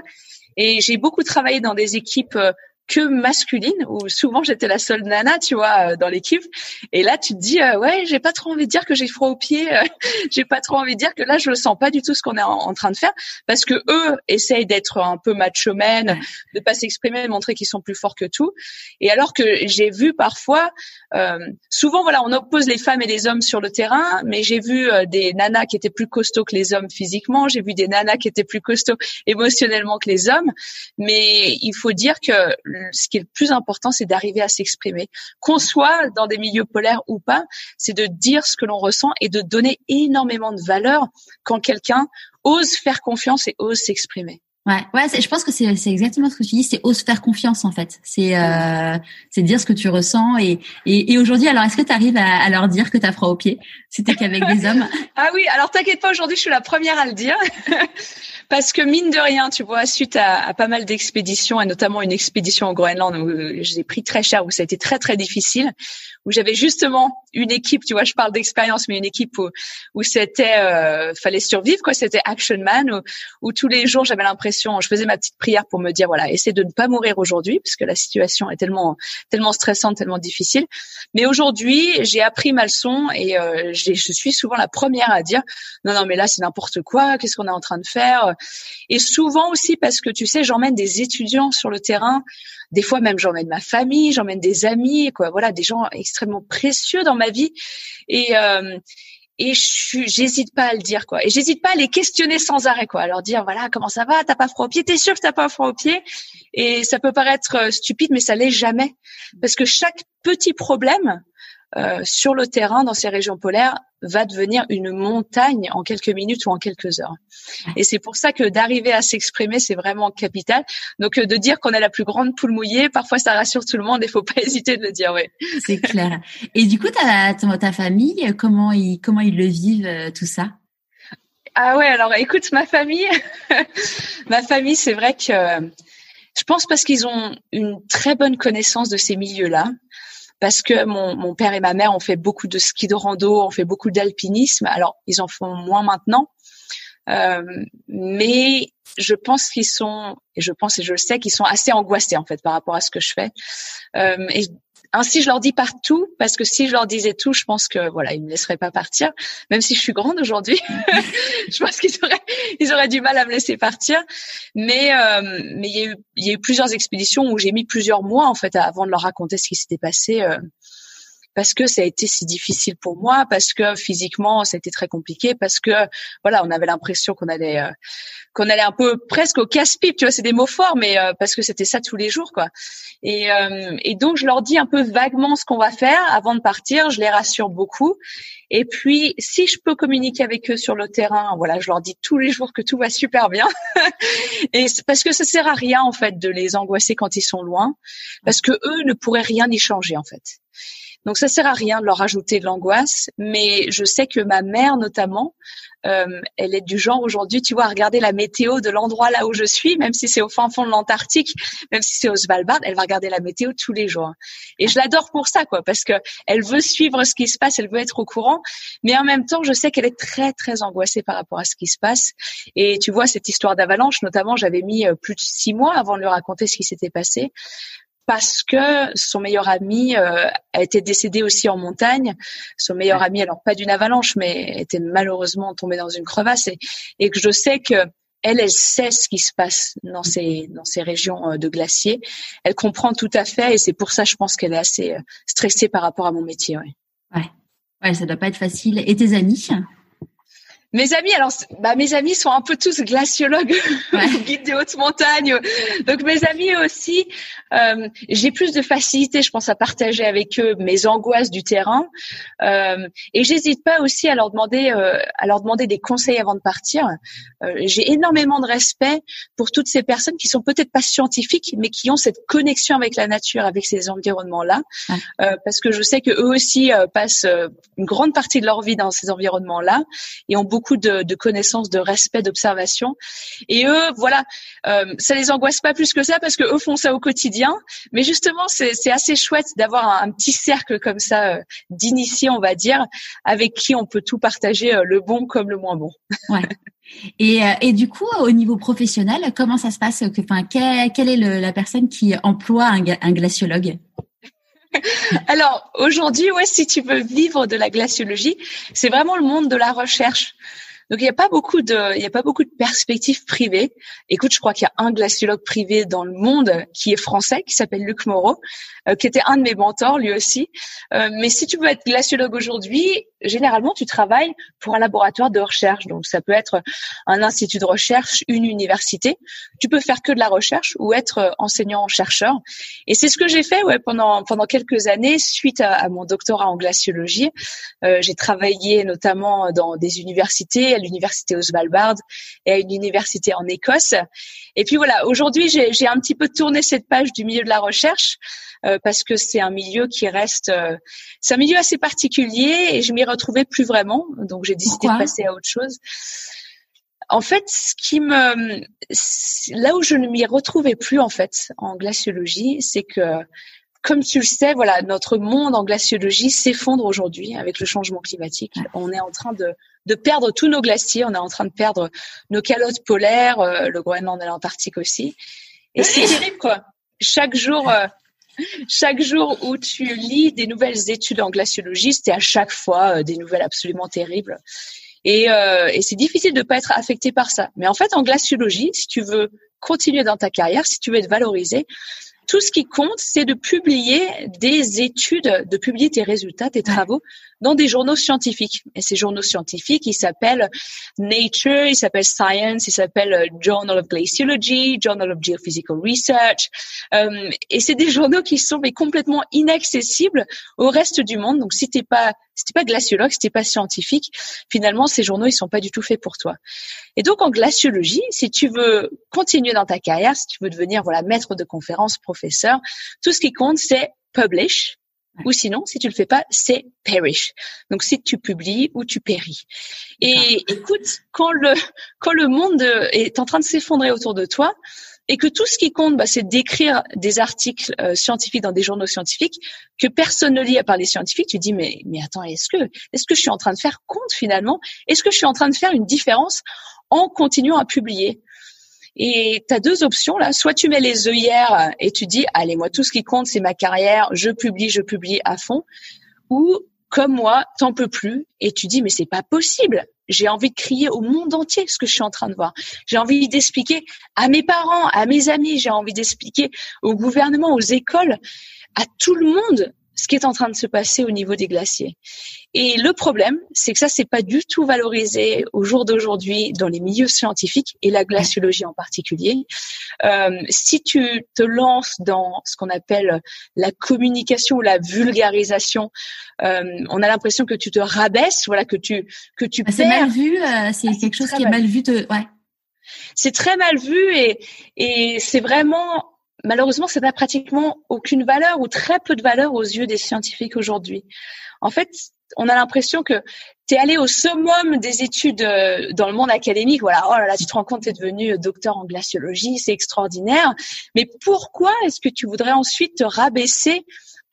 Et j'ai beaucoup travaillé dans des équipes euh, que masculine où souvent j'étais la seule nana tu vois euh, dans l'équipe. Et là tu te dis euh, ouais j'ai pas trop envie de dire que j'ai froid aux pieds euh, j'ai pas trop envie de dire que là je le sens pas du tout ce qu'on est en, train de faire parce que eux essayent d'être un peu macho men de pas s'exprimer de montrer qu'ils sont plus forts que tout. Et alors que j'ai vu parfois souvent voilà on oppose les femmes et les hommes sur le terrain mais j'ai vu des nanas qui étaient plus costauds que les hommes physiquement j'ai vu des nanas qui étaient plus costauds émotionnellement que les hommes. Mais il faut dire que ce qui est le plus important, c'est d'arriver à s'exprimer. Qu'on soit dans des milieux polaires ou pas, c'est de dire ce que l'on ressent et de donner énormément de valeur quand quelqu'un ose faire confiance et ose s'exprimer. Ouais, ouais, je pense que c'est exactement ce que tu dis, c'est ose faire confiance en fait. C'est euh, c'est dire ce que tu ressens et et, et aujourd'hui, alors est-ce que tu arrives à, à, leur dire que tu as froid aux pieds? C'était qu'avec des hommes. ah oui, alors t'inquiète pas, aujourd'hui je suis la première à le dire. Parce que mine de rien, tu vois, suite à, à pas mal d'expéditions, et notamment une expédition au Groenland où euh, j'ai pris très cher, où ça a été très très difficile, où j'avais justement une équipe, tu vois, je parle d'expérience, mais une équipe où, où c'était, euh, fallait survivre, quoi. C'était Action Man, où, où tous les jours j'avais l'impression, je faisais ma petite prière pour me dire, voilà, essaie de ne pas mourir aujourd'hui, parce que la situation est tellement, tellement stressante, tellement difficile. Mais aujourd'hui, j'ai appris ma leçon et euh, je suis souvent la première à dire, non, non, mais là c'est n'importe quoi, qu'est-ce qu'on est en train de faire? Et souvent aussi parce que tu sais, j'emmène des étudiants sur le terrain. Des fois même j'emmène ma famille, j'emmène des amis, quoi. Voilà, des gens extrêmement précieux dans ma vie. Et euh, et j'hésite pas à le dire quoi et j'hésite pas à les questionner sans arrêt quoi à leur dire voilà comment ça va? T'as pas froid au pied t'es sûr que t'as pas froid au pied et ça peut paraître euh, stupide mais ça l'est jamais parce que chaque petit problème euh, sur le terrain dans ces régions polaires va devenir une montagne en quelques minutes ou en quelques heures. Et c'est pour ça que d'arriver à s'exprimer, c'est vraiment capital. Donc euh, de dire qu'on est la plus grande poule mouillée, parfois ça rassure tout le monde. Il faut pas hésiter de le dire, oui. C'est clair. Et du coup, ta, ta famille, comment ils comment ils le vivent euh, tout ça? Ah ouais, alors écoute, ma famille, ma famille, c'est vrai que je pense parce qu'ils ont une très bonne connaissance de ces milieux-là parce que mon, mon, père et ma mère ont fait beaucoup de ski de rando, ont fait beaucoup d'alpinisme. Alors, ils en font moins maintenant. Euh, mais je pense qu'ils sont, et je pense et je le sais, qu'ils sont assez angoissés en fait par rapport à ce que je fais. Euh, ainsi, je leur dis partout parce que si je leur disais tout, je pense que voilà, ils me laisseraient pas partir. Même si je suis grande aujourd'hui, je pense qu'ils auraient, ils auraient du mal à me laisser partir. Mais euh, mais il y a eu y a eu plusieurs expéditions où j'ai mis plusieurs mois en fait avant de leur raconter ce qui s'était passé. Euh, parce que ça a été si difficile pour moi, parce que physiquement ça a été très compliqué, parce que voilà, on avait l'impression qu'on allait euh, qu'on allait un peu presque au casse-pipe, tu vois, c'est des mots forts, mais euh, parce que c'était ça tous les jours, quoi. Et, euh, et donc je leur dis un peu vaguement ce qu'on va faire avant de partir, je les rassure beaucoup. Et puis si je peux communiquer avec eux sur le terrain, voilà, je leur dis tous les jours que tout va super bien. et parce que ça sert à rien en fait de les angoisser quand ils sont loin, parce que eux ne pourraient rien y changer en fait. Donc ça sert à rien de leur ajouter de l'angoisse, mais je sais que ma mère notamment, euh, elle est du genre aujourd'hui, tu vois, à regarder la météo de l'endroit là où je suis, même si c'est au fin fond de l'Antarctique, même si c'est au Svalbard, elle va regarder la météo tous les jours. Et je l'adore pour ça, quoi, parce que elle veut suivre ce qui se passe, elle veut être au courant, mais en même temps, je sais qu'elle est très très angoissée par rapport à ce qui se passe. Et tu vois, cette histoire d'avalanche, notamment, j'avais mis euh, plus de six mois avant de lui raconter ce qui s'était passé parce que son meilleur ami euh, a été décédé aussi en montagne. Son meilleur ami, alors pas d'une avalanche, mais était malheureusement tombé dans une crevasse et, et que je sais que elle, elle sait ce qui se passe dans ces dans ces régions euh, de glaciers. Elle comprend tout à fait et c'est pour ça, je pense qu'elle est assez euh, stressée par rapport à mon métier. Ouais. Ouais, ouais ça doit pas être facile. Et tes amis? Mes amis, alors, bah, mes amis sont un peu tous glaciologues, guides des hautes montagnes. Donc, mes amis aussi, euh, j'ai plus de facilité, je pense, à partager avec eux mes angoisses du terrain. Euh, et j'hésite pas aussi à leur demander, euh, à leur demander des conseils avant de partir. Euh, j'ai énormément de respect pour toutes ces personnes qui sont peut-être pas scientifiques, mais qui ont cette connexion avec la nature, avec ces environnements-là, parce que je sais que eux aussi passent une grande partie de leur vie dans ces environnements-là et ont beaucoup de, de connaissances, de respect, d'observation. Et eux, voilà, euh, ça les angoisse pas plus que ça parce que eux font ça au quotidien. Mais justement, c'est assez chouette d'avoir un, petit cercle comme ça euh, d'initiés, on va dire, avec qui on peut tout partager, euh, le bon comme le moins bon. Ouais. Et, euh, et, du coup, au niveau professionnel, comment ça se passe? Enfin, Quelle est le, la personne qui emploie un glaciologue? Alors aujourd'hui, ouais, si tu veux vivre de la glaciologie, c'est vraiment le monde de la recherche. Donc il n'y a pas beaucoup de, il y a pas beaucoup de perspectives privées. Écoute, je crois qu'il y a un glaciologue privé dans le monde qui est français, qui s'appelle Luc Moreau, euh, qui était un de mes mentors lui aussi. Euh, mais si tu veux être glaciologue aujourd'hui, généralement tu travailles pour un laboratoire de recherche. Donc ça peut être un institut de recherche, une université. Tu peux faire que de la recherche ou être enseignant chercheur. Et c'est ce que j'ai fait ouais, pendant pendant quelques années suite à, mon doctorat en glaciologie. Euh, j'ai travaillé notamment dans des universités l'université au Svalbard et à une université en Écosse. Et puis voilà, aujourd'hui, j'ai un petit peu tourné cette page du milieu de la recherche euh, parce que c'est un milieu qui reste, euh, c'est un milieu assez particulier et je m'y retrouvais plus vraiment. Donc j'ai décidé de passer à autre chose. En fait, ce qui me, là où je ne m'y retrouvais plus en fait en glaciologie, c'est que comme tu le sais, voilà, notre monde en glaciologie s'effondre aujourd'hui avec le changement climatique. On est en train de, de, perdre tous nos glaciers, on est en train de perdre nos calottes polaires, euh, le Groenland et l'Antarctique aussi. Et c'est terrible, quoi. Chaque jour, euh, chaque jour où tu lis des nouvelles études en glaciologie, c'est à chaque fois euh, des nouvelles absolument terribles. Et, et c'est difficile de ne pas être affecté par ça. Mais en fait, en glaciologie, si tu veux continuer dans ta carrière, si tu veux être valorisé, Tout ce qui compte, c'est de publier des études, de publier tes résultats, tes travaux dans des journaux scientifiques. Et ces journaux scientifiques, ils s'appellent Nature, ils s'appellent Science, ils s'appellent Journal of Glaciology, Journal of Geophysical Research. Euh, et c'est des journaux qui sont mais complètement inaccessibles au reste du monde. Donc si t'es pas si t'es pas glaciologue, si t'es pas scientifique, finalement ces journaux ils sont pas du tout faits pour toi. Et donc en glaciologie, si tu veux continuer dans ta carrière, si tu veux devenir voilà maître de conférence, professeur, tout ce qui compte c'est publish, ou sinon, si tu le fais pas, c'est perish. Donc, si tu publies ou tu péris. Et écoute, quand le quand le monde est en train de s'effondrer autour de toi et que tout ce qui compte, bah, c'est d'écrire des articles euh, scientifiques dans des journaux scientifiques que personne ne lit à part les scientifiques, tu dis mais mais attends, est-ce que est-ce que je suis en train de faire compte finalement? Est-ce que je suis en train de faire une différence en continuant à publier? Et tu as deux options là. Soit tu mets les œillères et tu dis, allez, moi, tout ce qui compte, c'est ma carrière, je publie, je publie à fond. Ou, comme moi, t'en peux plus et tu dis, mais c'est pas possible. J'ai envie de crier au monde entier ce que je suis en train de voir. J'ai envie d'expliquer à mes parents, à mes amis, j'ai envie d'expliquer au gouvernement, aux écoles, à tout le monde ce qui est en train de se passer au niveau des glaciers. Et le problème, c'est que ça, c'est pas du tout valorisé au jour d'aujourd'hui dans les milieux scientifiques et la glaciologie en particulier. Euh, si tu te lances dans ce qu'on appelle la communication ou la vulgarisation, euh, on a l'impression que tu te rabaisses, voilà, que tu que tu ah, C'est mal vu, euh, c'est ah, quelque chose qui est mal vu. De... Ouais. C'est très mal vu et et c'est vraiment malheureusement, ça n'a pratiquement aucune valeur ou très peu de valeur aux yeux des scientifiques aujourd'hui. En fait, on a l'impression que tu es allé au summum des études euh, dans le monde académique. Voilà, oh là là, tu te rends compte, tu es devenu docteur en glaciologie, c'est extraordinaire. Mais pourquoi est-ce que tu voudrais ensuite te rabaisser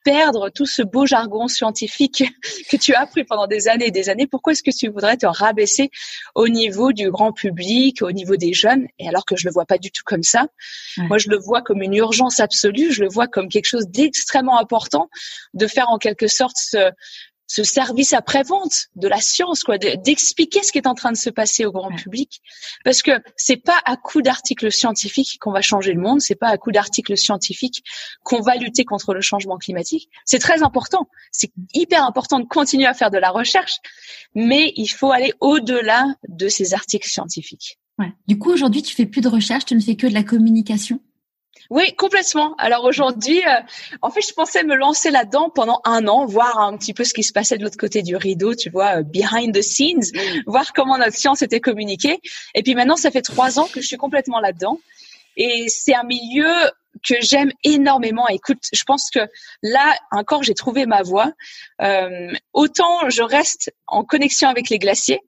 perdre tout ce beau jargon scientifique que tu as appris pendant des années et des années Pourquoi est-ce que tu voudrais te rabaisser au niveau du grand public, au niveau des jeunes Et alors que je le vois pas du tout comme ça? Moi, je le vois comme une urgence absolue. Je le vois comme quelque chose d'extrêmement important de faire en quelque sorte ce, ce service après-vente de la science, quoi, d'expliquer ce qui est en train de se passer au grand public, parce que c'est pas à coup d'articles scientifiques qu'on va changer le monde, c'est pas à coup d'articles scientifiques qu'on va lutter contre le changement climatique. C'est très important, c'est hyper important de continuer à faire de la recherche, mais il faut aller au-delà de ces articles scientifiques. Ouais. Du coup, aujourd'hui, tu fais plus de recherche, tu ne fais que de la communication? Oui, complètement. Alors aujourd'hui, euh, en fait, je pensais me lancer là-dedans pendant un an, voir un petit peu ce qui se passait de l'autre côté du rideau, tu vois, euh, behind the scenes, voir comment notre science était communiquée. Et puis maintenant, ça fait trois ans que je suis complètement là-dedans. Et c'est un milieu que j'aime énormément. Écoute, je pense que là encore, j'ai trouvé ma voie. Euh, autant je reste en connexion avec les glaciers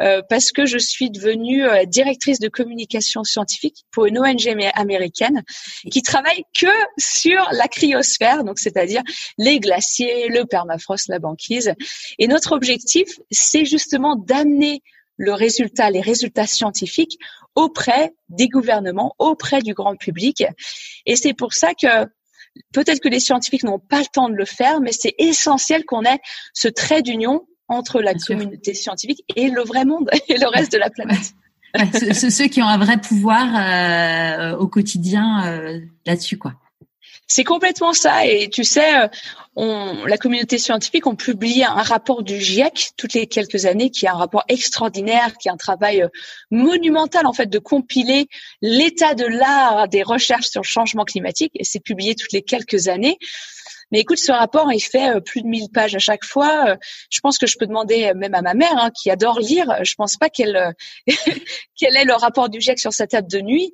euh, parce que je suis devenue euh, directrice de communication scientifique pour une ONG américaine qui travaille que sur la cryosphère, donc c'est-à-dire les glaciers, le permafrost, la banquise. Et notre objectif, c'est justement d'amener le résultat, les résultats scientifiques auprès des gouvernements, auprès du grand public. Et c'est pour ça que peut-être que les scientifiques n'ont pas le temps de le faire, mais c'est essentiel qu'on ait ce trait d'union entre la communauté scientifique et le vrai monde et le reste de la planète. ceux, qui ont un vrai pouvoir euh, au quotidien euh, là-dessus, quoi. C'est complètement ça. Et tu sais, euh, la communauté scientifique, on publie un rapport du GIEC toutes les quelques années, qui est un rapport extraordinaire, qui est un travail euh, monumental en fait de compiler l'état de l'art des recherches sur le changement climatique. Et c'est publié toutes les quelques années. Mais écoute, ce rapport, il fait euh, plus de 1000 pages à chaque fois. Euh, je pense que je peux demander euh, même à ma mère, hein, qui adore lire, je pense pas qu'elle quel est le rapport du GIEC sur sa table de nuit.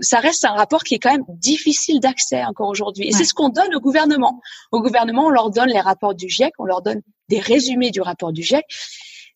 ça reste un rapport qui est quand même difficile d'accès encore aujourd'hui. Et c'est ce qu'on donne au gouvernement. Au gouvernement, on leur donne les rapports du GIEC, on leur donne des résumés du rapport du GIEC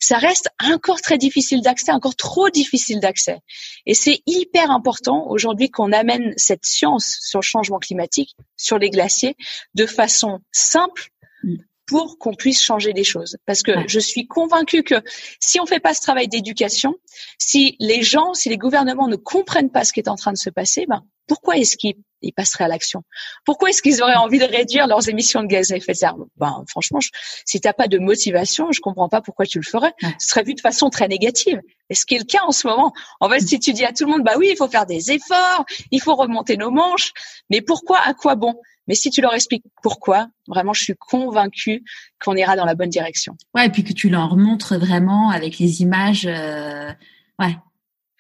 ça reste encore très difficile d'accès, encore trop difficile d'accès. Et c'est hyper important aujourd'hui qu'on amène cette science sur le changement climatique, sur les glaciers, de façon simple mm. pour qu'on puisse changer les choses. Parce que je suis convaincue que si on fait pas ce travail d'éducation, si les gens, si les gouvernements ne comprennent pas ce qui est en train de se passer, ben pourquoi est-ce qu'ils ils passeraient à l'action. Pourquoi est-ce qu'ils auraient envie de réduire leurs émissions de gaz à effet de serre? Ben franchement, je, si t'as pas de motivation, je comprends pas pourquoi tu le ferais. Ce serait vu de façon très négative. Et ce qui est le cas en ce moment. En fait, si tu dis à tout le monde, bah oui, il faut faire des efforts, il faut remonter nos manches, mais pourquoi, à quoi bon? Mais si tu leur expliques pourquoi, vraiment, je suis convaincue qu'on ira dans la bonne direction. Ouais, et puis que tu leur montres vraiment avec les images. Euh, ouais.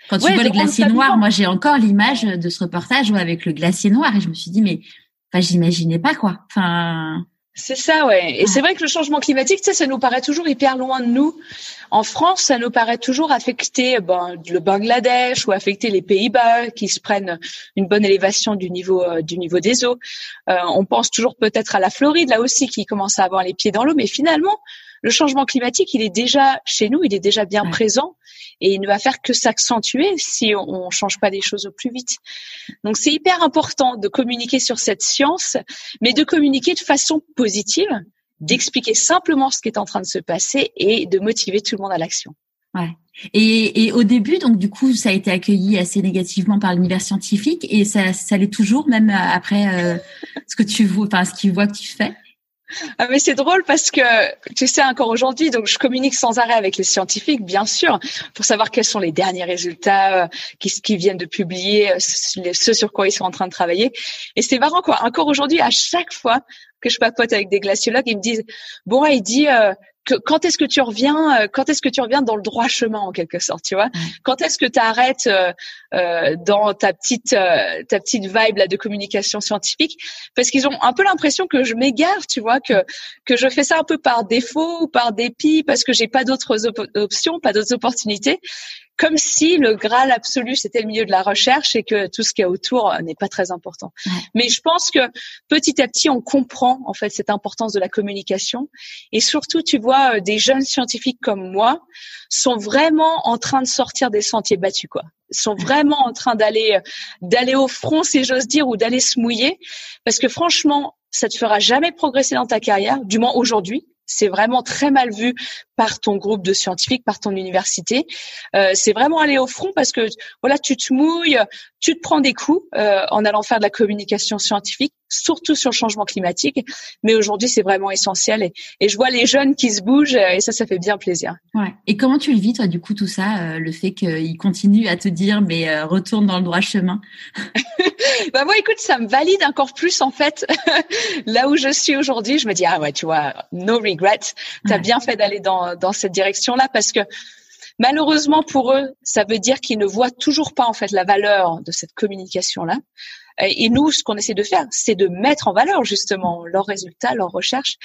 Quand tu vois le glacier noir, moi j'ai encore l'image de ce reportage avec le glacier noir et je me suis dit mais, enfin, j'imaginais pas quoi. Enfin. C'est ça, ouais. Et c'est vrai que le changement climatique, tu sais, ça nous paraît toujours hyper loin de nous. En France, ça nous paraît toujours affecter ben, le Bangladesh ou affecter les Pays-Bas qui se prennent une bonne élévation du niveau euh, du niveau des eaux. Euh, on pense toujours peut-être à la Floride là aussi qui commence à avoir les pieds dans l'eau, mais finalement, le changement climatique, il est déjà chez nous, il est déjà bien présent et il ne va faire que s'accentuer si on ne change pas les choses au plus vite. Donc c'est hyper important de communiquer sur cette science, mais de communiquer de façon positive, d'expliquer simplement ce qui est en train de se passer et de motiver tout le monde à l'action. Ouais. Et, et, au début, donc du coup, ça a été accueilli assez négativement par l'univers scientifique et ça, ça l'est toujours, même après euh, ce que tu vois, enfin ce qu'ils voient que tu fais? Ah mais c'est drôle parce que tu sais encore aujourd'hui, donc je communique sans arrêt avec les scientifiques, bien sûr, pour savoir quels sont les derniers résultats euh, qui, viennent de publier, euh, ceux sur quoi ils sont en train de travailler. Et c'est marrant quoi. Encore aujourd'hui, à chaque fois que je papote avec des glaciologues, ils me disent bon, il dit euh, quand est-ce que tu reviens euh, quand est-ce que tu reviens dans le droit chemin en quelque sorte tu vois? Quand est-ce que tu arrêtes euh, euh, dans ta petite ta petite vibe là de communication scientifique? Parce qu'ils ont un peu l'impression que je m'égare tu vois que que je fais ça un peu par défaut ou par dépit parce que j'ai pas d'autres options pas d'autres opportunités comme si le Graal absolu c'était le milieu de la recherche et que tout ce qu'il y a autour euh, n'est pas très important. Mais je pense que petit à petit on comprend en fait cette importance de la communication. Et surtout tu vois euh, des jeunes scientifiques comme moi sont vraiment en train de sortir des sentiers battus quoi. Sont vraiment en train d'aller euh, d'aller au front si j'ose dire ou d'aller se mouiller. Parce que franchement ça te fera jamais progresser dans ta carrière du moins aujourd'hui. C'est vraiment très mal vu par ton groupe de scientifiques, par ton université. Euh, c'est vraiment aller au front parce que voilà, tu te mouilles, tu te prends des coups euh, en allant faire de la communication scientifique, surtout sur le changement climatique. Mais aujourd'hui, c'est vraiment essentiel et, et, je vois les jeunes qui se bougent et ça, ça fait bien plaisir. Ouais. Et comment tu le vis toi, du coup, tout ça, euh, le fait qu'ils continuent à te dire mais euh, retourne dans le droit chemin? Bah moi, écoute, ça me valide encore plus en fait là où je suis aujourd'hui. Je me dis ah ouais, tu vois, no regret. T'as as bien fait d'aller dans dans, cette direction-là parce que malheureusement pour eux, ça veut dire qu'ils ne voient toujours pas en fait la valeur de cette communication-là. Et nous, ce qu'on essaie de faire, c'est de mettre en valeur justement leurs résultats, leurs recherches.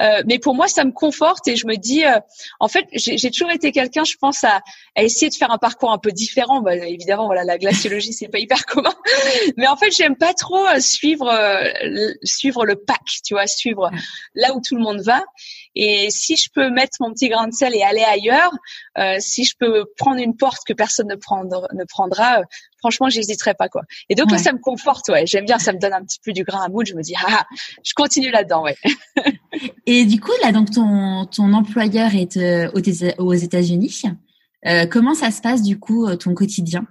Euh, mais pour moi, ça me conforte et je me dis, euh, en fait, j'ai toujours été quelqu'un, je pense, à, à, essayer de faire un parcours un peu différent. Bah, évidemment, voilà, la glaciologie, c'est pas hyper commun, mais en fait, j'aime pas trop euh, suivre suivre le pack, tu vois, suivre là où tout le monde va. Et si je peux mettre mon petit grain de sel et aller ailleurs, euh, si je peux prendre une porte que personne ne prendra, ne prendra euh, franchement, j'hésiterai pas quoi. Et donc là, ça me conforte, ouais. J'aime bien, ça me donne un petit peu du grain à moudre. Je me dis, ah, je continue là-dedans, ouais. et du coup, là, donc ton ton employeur est euh, aux États-Unis. Euh, comment ça se passe du coup ton quotidien?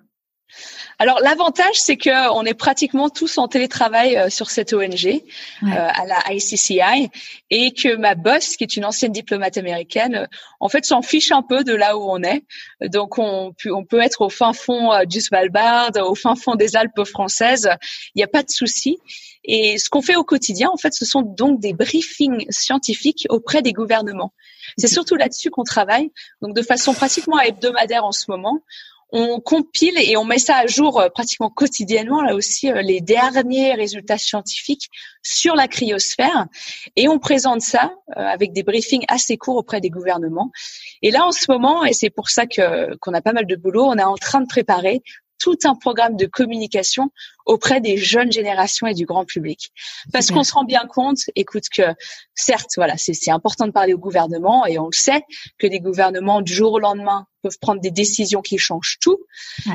Alors l'avantage, c'est que on est pratiquement tous en télétravail euh, sur cette ONG euh, à la ICCI et que ma boss, qui est une ancienne diplomate américaine, euh, en fait s'en fiche un peu de là où on est. Donc on, on peut être au fin fond du Svalbard, au fin fond des Alpes françaises, il n'y a pas de souci. Et ce qu'on fait au quotidien, en fait, ce sont donc des briefings scientifiques auprès des gouvernements. C'est surtout là-dessus qu'on travaille, donc de façon pratiquement hebdomadaire en ce moment on compile et on met ça à jour euh, pratiquement quotidiennement là aussi euh, les derniers résultats scientifiques sur la cryosphère et on présente ça euh, avec des briefings assez courts auprès des gouvernements. Et là en ce moment et c'est pour ça que qu'on a pas mal de boulot, on est en train de préparer tout un programme de communication auprès des jeunes générations et du grand public. Parce qu'on se rend bien compte, écoute, que certes, voilà, c'est important de parler au gouvernement et on le sait que les gouvernements du jour au lendemain peuvent prendre des décisions qui changent tout,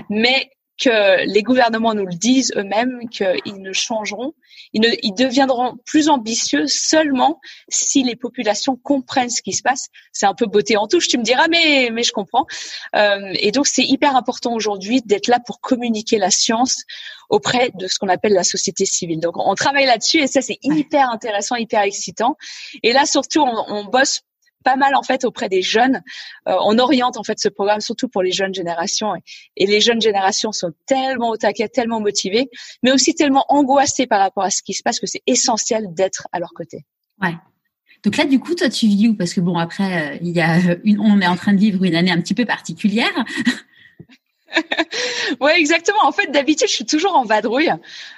mais que les gouvernements nous le disent eux-mêmes qu'ils ne changeront, ils, ne, ils deviendront plus ambitieux seulement si les populations comprennent ce qui se passe. C'est un peu beauté en touche, tu me diras, mais mais je comprends. Euh, et donc c'est hyper important aujourd'hui d'être là pour communiquer la science auprès de ce qu'on appelle la société civile. Donc on travaille là-dessus et ça c'est hyper intéressant, hyper excitant. Et là surtout on, on bosse pas mal en fait auprès des jeunes. Euh, on oriente en fait ce programme surtout pour les jeunes générations et, les jeunes générations sont tellement au taquet, tellement motivées, mais aussi tellement angoissées par rapport à ce qui se passe que c'est essentiel d'être à leur côté. Ouais. Donc là, du coup, toi, tu vis où? Parce que bon, après, euh, il y a une, on est en train de vivre une année un petit peu particulière. ouais, exactement. En fait, d'habitude, je suis toujours en vadrouille.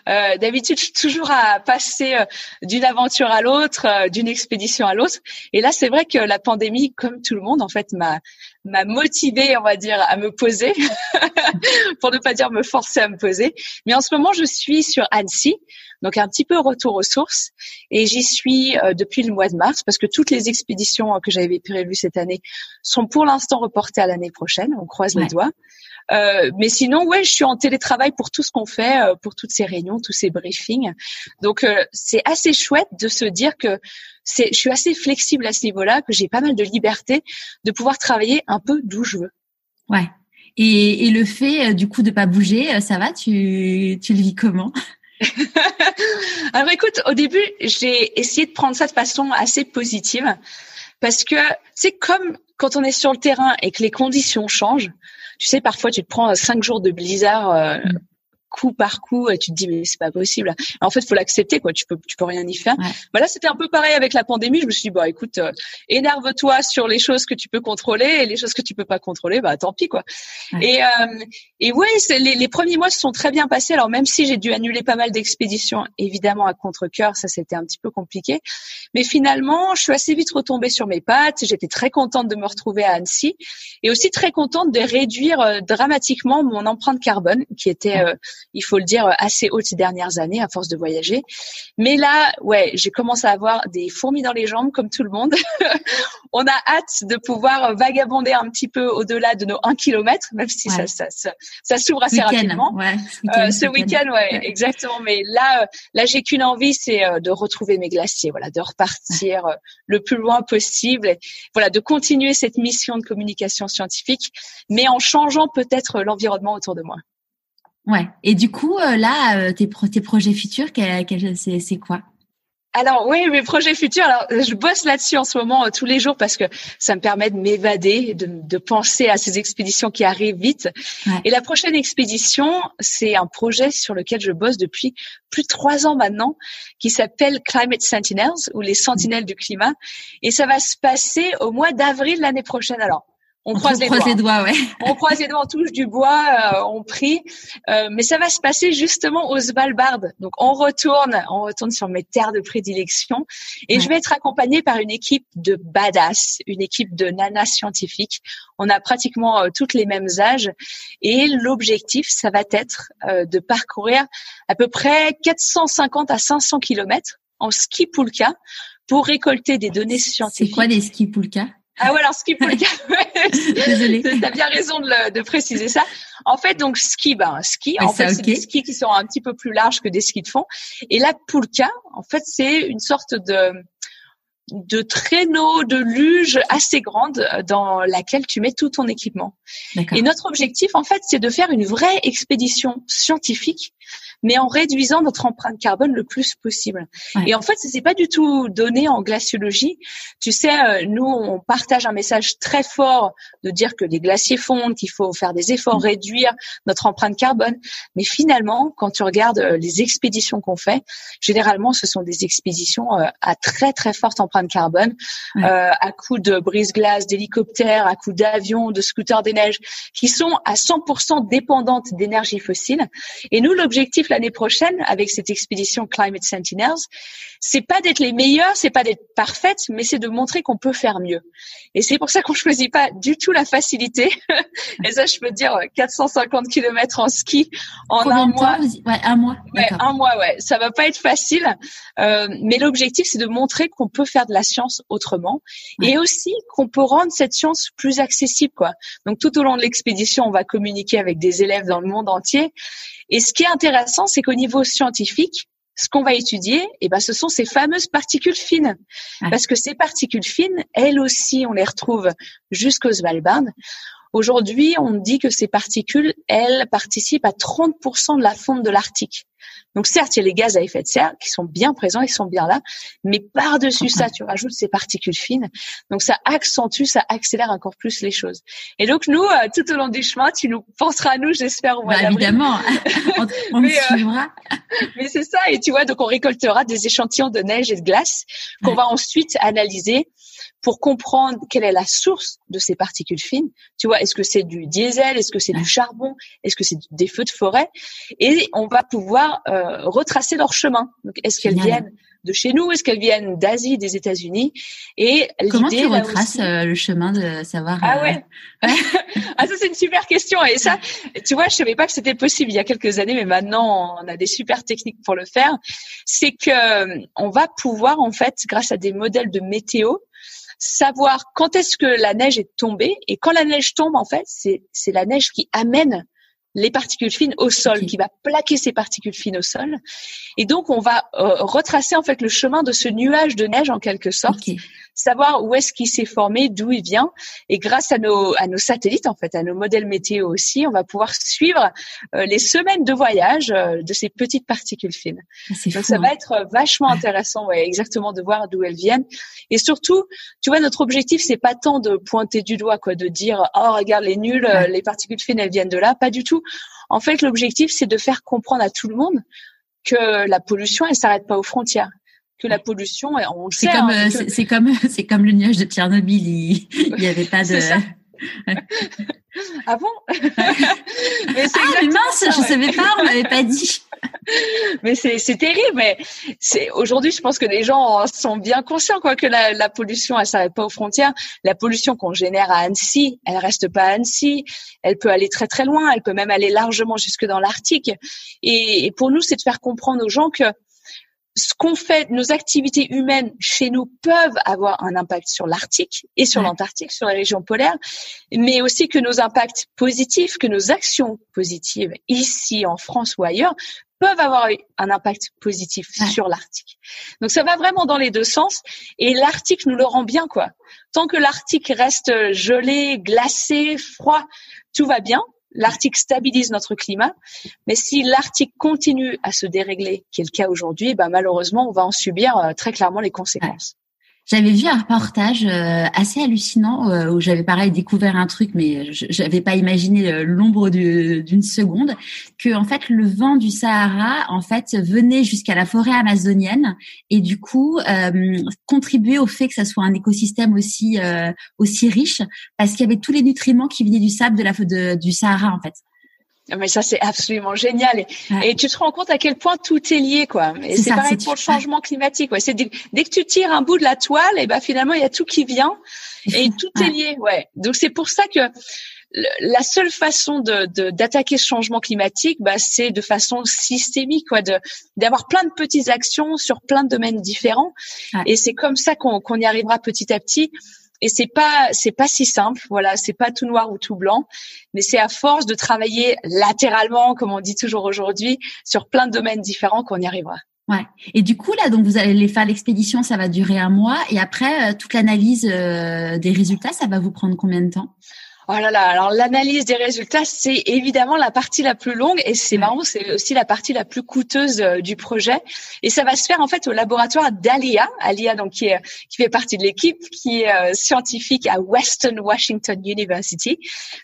Euh, d'habitude, je suis toujours à passer euh, d'une aventure à l'autre, euh, d'une expédition à l'autre. Et là, c'est vrai que la pandémie, comme tout le monde, en fait, m'a m'a motivée, on va dire, à me poser, pour ne pas dire me forcer à me poser. Mais en ce moment, je suis sur Annecy, donc un petit peu retour aux sources, et j'y suis depuis le mois de mars parce que toutes les expéditions que j'avais prévues cette année sont pour l'instant reportées à l'année prochaine. On croise les doigts. Euh, mais sinon, ouais, je suis en télétravail pour tout ce qu'on fait, euh, pour toutes ces réunions, tous ces briefings. Donc, euh, c'est assez chouette de se dire que c'est, je suis assez flexible à ce niveau-là, que j'ai pas mal de liberté de pouvoir travailler un peu d'où je veux. Ouais. Et, et le fait, du coup, de pas bouger, ça va? Tu, tu le vis comment? Alors, écoute, au début, j'ai essayé de prendre ça de façon assez positive parce que c'est comme quand on est sur le terrain et que les conditions changent tu sais, parfois tu te prends cinq jours de blizzard euh, mm coup par coup et tu te dis mais c'est pas possible. En fait, faut l'accepter quoi. Tu peux tu peux rien y faire. Voilà, c'était un peu pareil avec la pandémie. Je me suis dit bah écoute, euh, énerve-toi sur les choses que tu peux contrôler et les choses que tu peux pas contrôler, bah tant pis quoi. Et euh, et ouais, les, les premiers mois se sont très bien passés. Alors même si j'ai dû annuler pas mal d'expéditions, évidemment à contre-cœur, ça c'était un petit peu compliqué. Mais finalement, je suis assez vite retombée sur mes pattes. J'étais très contente de me retrouver à Annecy et aussi très contente de réduire euh, dramatiquement mon empreinte carbone qui était euh, il faut le dire, assez haute ces dernières années à force de voyager. Mais là, ouais, j'ai commencé à avoir des fourmis dans les jambes comme tout le monde. On a hâte de pouvoir vagabonder un petit peu au-delà de nos 1 km, même si ça, ça, ça, s'ouvre assez rapidement. Ouais, ce week-end, ouais, exactement. Mais là, euh, là, j'ai qu'une envie, c'est euh, de retrouver mes glaciers, voilà, de repartir euh, le plus loin possible, et, voilà, de continuer cette mission de communication scientifique, mais en changeant peut-être l'environnement autour de moi. Ouais. Et du coup, euh, là, euh, tes, tes projets futurs, c'est quoi? Alors oui, mes projets futurs. Alors je bosse là-dessus en ce moment euh, tous les jours parce que ça me permet de m'évader, de, de, penser à ces expéditions qui arrivent vite. Et la prochaine expédition, c'est un projet sur lequel je bosse depuis plus de trois ans maintenant, qui s'appelle Climate Sentinels ou les Sentinelles du climat. Et ça va se passer au mois d'avril l'année prochaine. Alors on, croise, les, doigts. ouais. On croise les doigts, on touche du bois, euh, on prie. Euh, mais ça va se passer justement au Svalbard. Donc on retourne, on retourne sur mes terres de prédilection. Et je vais être accompagnée par une équipe de badass, une équipe de nanas scientifiques. On a pratiquement euh, toutes les mêmes âges. Et l'objectif, ça va être de parcourir à peu près 450 à 500 kilomètres en ski poulka pour récolter des données scientifiques. C'est quoi des ski poulka ah ouais, alors ski poulka. Désolée. T'as bien raison de, de, préciser ça. En fait, donc ski, ben ski. en fait, c'est des skis qui sont un petit peu plus larges que des skis de fond. Et la poulka, en fait, c'est une sorte de de traîneau, de luge assez grande dans laquelle tu mets tout ton équipement. Et notre objectif, en fait, c'est de faire une vraie expédition scientifique mais en réduisant notre empreinte carbone le plus possible. Et en fait, c'est pas du tout donné en glaciologie. Tu sais, euh, nous, on partage un message très fort de dire que les glaciers fondent, qu'il faut faire des efforts, mm. réduire notre empreinte carbone. Mais finalement, quand tu regardes euh, les expéditions qu'on fait, généralement, ce sont des expéditions euh, à très très forte empreinte carbone, à coup de brise-glace, d'hélicoptères, à coup d'avions, de scooters des neiges, qui sont à 100% dépendantes d'énergie fossile. Et nous, l'objectif l'année prochaine avec cette expédition Climate Sentinels, c'est pas d'être les meilleurs, c'est pas d'être parfaite, mais c'est de montrer qu'on peut faire mieux. Et c'est pour ça qu'on choisit pas du tout la facilité. Et ça, je peux dire 450 km en ski en un mois. ouais, un mois. Ouais, un mois, ouais. Ça va pas être facile, euh, mais l'objectif c'est de montrer qu'on peut faire de la science autrement et aussi qu'on peut rendre cette science plus accessible, quoi. Donc tout au long de l'expédition, on va communiquer avec des élèves dans le monde entier. Et ce qui est intéressant, c'est qu'au niveau scientifique, ce qu'on va étudier, eh ben, ce sont ces fameuses particules fines. Parce que ces particules fines, elles aussi, on les retrouve jusqu'au Svalbard. Aujourd'hui, on dit que ces particules, elles participent à 30% de la fonte de l'Arctique. Donc certes, il y a les gaz à effet de serre qui sont bien présents, ils sont bien là, mais par-dessus ça, tu rajoutes ces particules fines. Donc ça accentue, ça accélère encore plus les choses. Et donc nous, euh, tout au long du chemin, tu nous penseras à nous, j'espère bah, Évidemment, on, on mais, euh, suivra. mais c'est ça, et tu vois, donc on récoltera des échantillons de neige et de glace qu'on va ensuite analyser pour comprendre quelle est la source de ces particules fines. Tu vois, est-ce que c'est du diesel, est-ce que c'est du charbon, est-ce que c'est des feux de forêt? Et on va pouvoir euh, retracer leur chemin. Donc, est-ce qu'elles viennent de chez nous Est-ce qu'elles viennent d'Asie, des États-Unis? Et comment tu retraces euh, le chemin de savoir Ah euh, ouais. ah ça c'est une super question et ça, tu vois, je savais pas que c'était possible il y a quelques années, mais maintenant on a des super techniques pour le faire. C'est que on va pouvoir en fait, grâce à des modèles de météo, savoir quand est-ce que la neige est tombée. Et quand la neige tombe en fait c'est c'est la neige qui amène les particules fines au sol, qui va plaquer ces particules fines au sol. Et donc, on va euh, retracer en fait le chemin de ce nuage de neige en quelque sorte, savoir où est-ce qu'il s'est formé, d'où il vient. Et grâce à nos, à nos satellites, en fait, à nos modèles météo aussi, on va pouvoir suivre euh, les semaines de voyage euh, de ces petites particules fines. Ah, donc, ça va hein. être vachement intéressant, ouais, exactement, de voir d'où elles viennent. Et surtout, tu vois, notre objectif, c'est pas tant de pointer du doigt, quoi, de dire, oh, regarde les nuls, les particules fines, elles viennent de là. Pas du tout. En fait, l'objectif, c'est de faire comprendre à tout le monde que la pollution, elle s'arrête pas aux frontières que la pollution, on. C'est comme, hein, c'est comme, c'est comme le nuage de Tchernobyl. Il n'y avait pas de. ah bon? Mais Ah mince, je savais pas, on m'avait pas dit. mais c'est c'est terrible. Mais c'est aujourd'hui, je pense que les gens sont bien conscients quoi que la, la pollution, elle s'arrête pas aux frontières. La pollution qu'on génère à Annecy, elle reste pas à Annecy. Elle peut aller très très loin. Elle peut même aller largement jusque dans l'Arctique. Et, et pour nous, c'est de faire comprendre aux gens que ce qu'on fait, nos activités humaines chez nous peuvent avoir un impact sur l'Arctique et sur l'Antarctique, sur les régions polaires, mais aussi que nos impacts positifs, que nos actions positives ici en France ou ailleurs peuvent avoir un impact positif sur l'Arctique. Donc ça va vraiment dans les deux sens et l'Arctique nous le rend bien quoi. Tant que l'Arctique reste gelé, glacé, froid, tout va bien. L'Arctique stabilise notre climat, mais si l'Arctique continue à se dérégler, qui est le cas aujourd'hui, ben malheureusement, on va en subir euh, très clairement les conséquences. J'avais vu un reportage euh, assez hallucinant euh, où j'avais pareil découvert un truc, mais j'avais pas imaginé euh, l'ombre d'une seconde, que en fait le vent du Sahara en fait venait jusqu'à la forêt amazonienne et du coup euh, contribuait au fait que ça soit un écosystème aussi aussi riche parce qu'il y avait tous les nutriments qui venaient du sable de la de, du Sahara en fait. Mais ça, c'est absolument génial. Et, tu te rends compte à quel point tout est lié, quoi. Et c'est pareil pour le changement climatique. Ouais. C'est dès, que tu tires un bout de la toile, et ben finalement, il y a tout qui vient et tout est lié. Ouais. Donc c'est pour ça que la seule façon de d'attaquer ce changement climatique, bah, c'est de façon systémique, quoi, de d'avoir plein de petites actions sur plein de domaines différents. Et c'est comme ça qu'on qu'on y arrivera petit à petit et c'est pas c'est pas si simple voilà c'est pas tout noir ou tout blanc mais c'est à force de travailler latéralement comme on dit toujours aujourd'hui sur plein de domaines différents qu'on y arrivera Ouais. Et du coup là, donc vous allez faire l'expédition, ça va durer un mois, et après euh, toute l'analyse euh, des résultats, ça va vous prendre combien de temps? Oh là là, alors l'analyse des résultats, c'est évidemment la partie la plus longue et c'est marrant, c'est aussi la partie la plus coûteuse euh, du projet. Et ça va se faire en fait au laboratoire d'Alia, Alia donc qui, est, qui fait partie de l'équipe, qui est euh, scientifique à Western Washington University,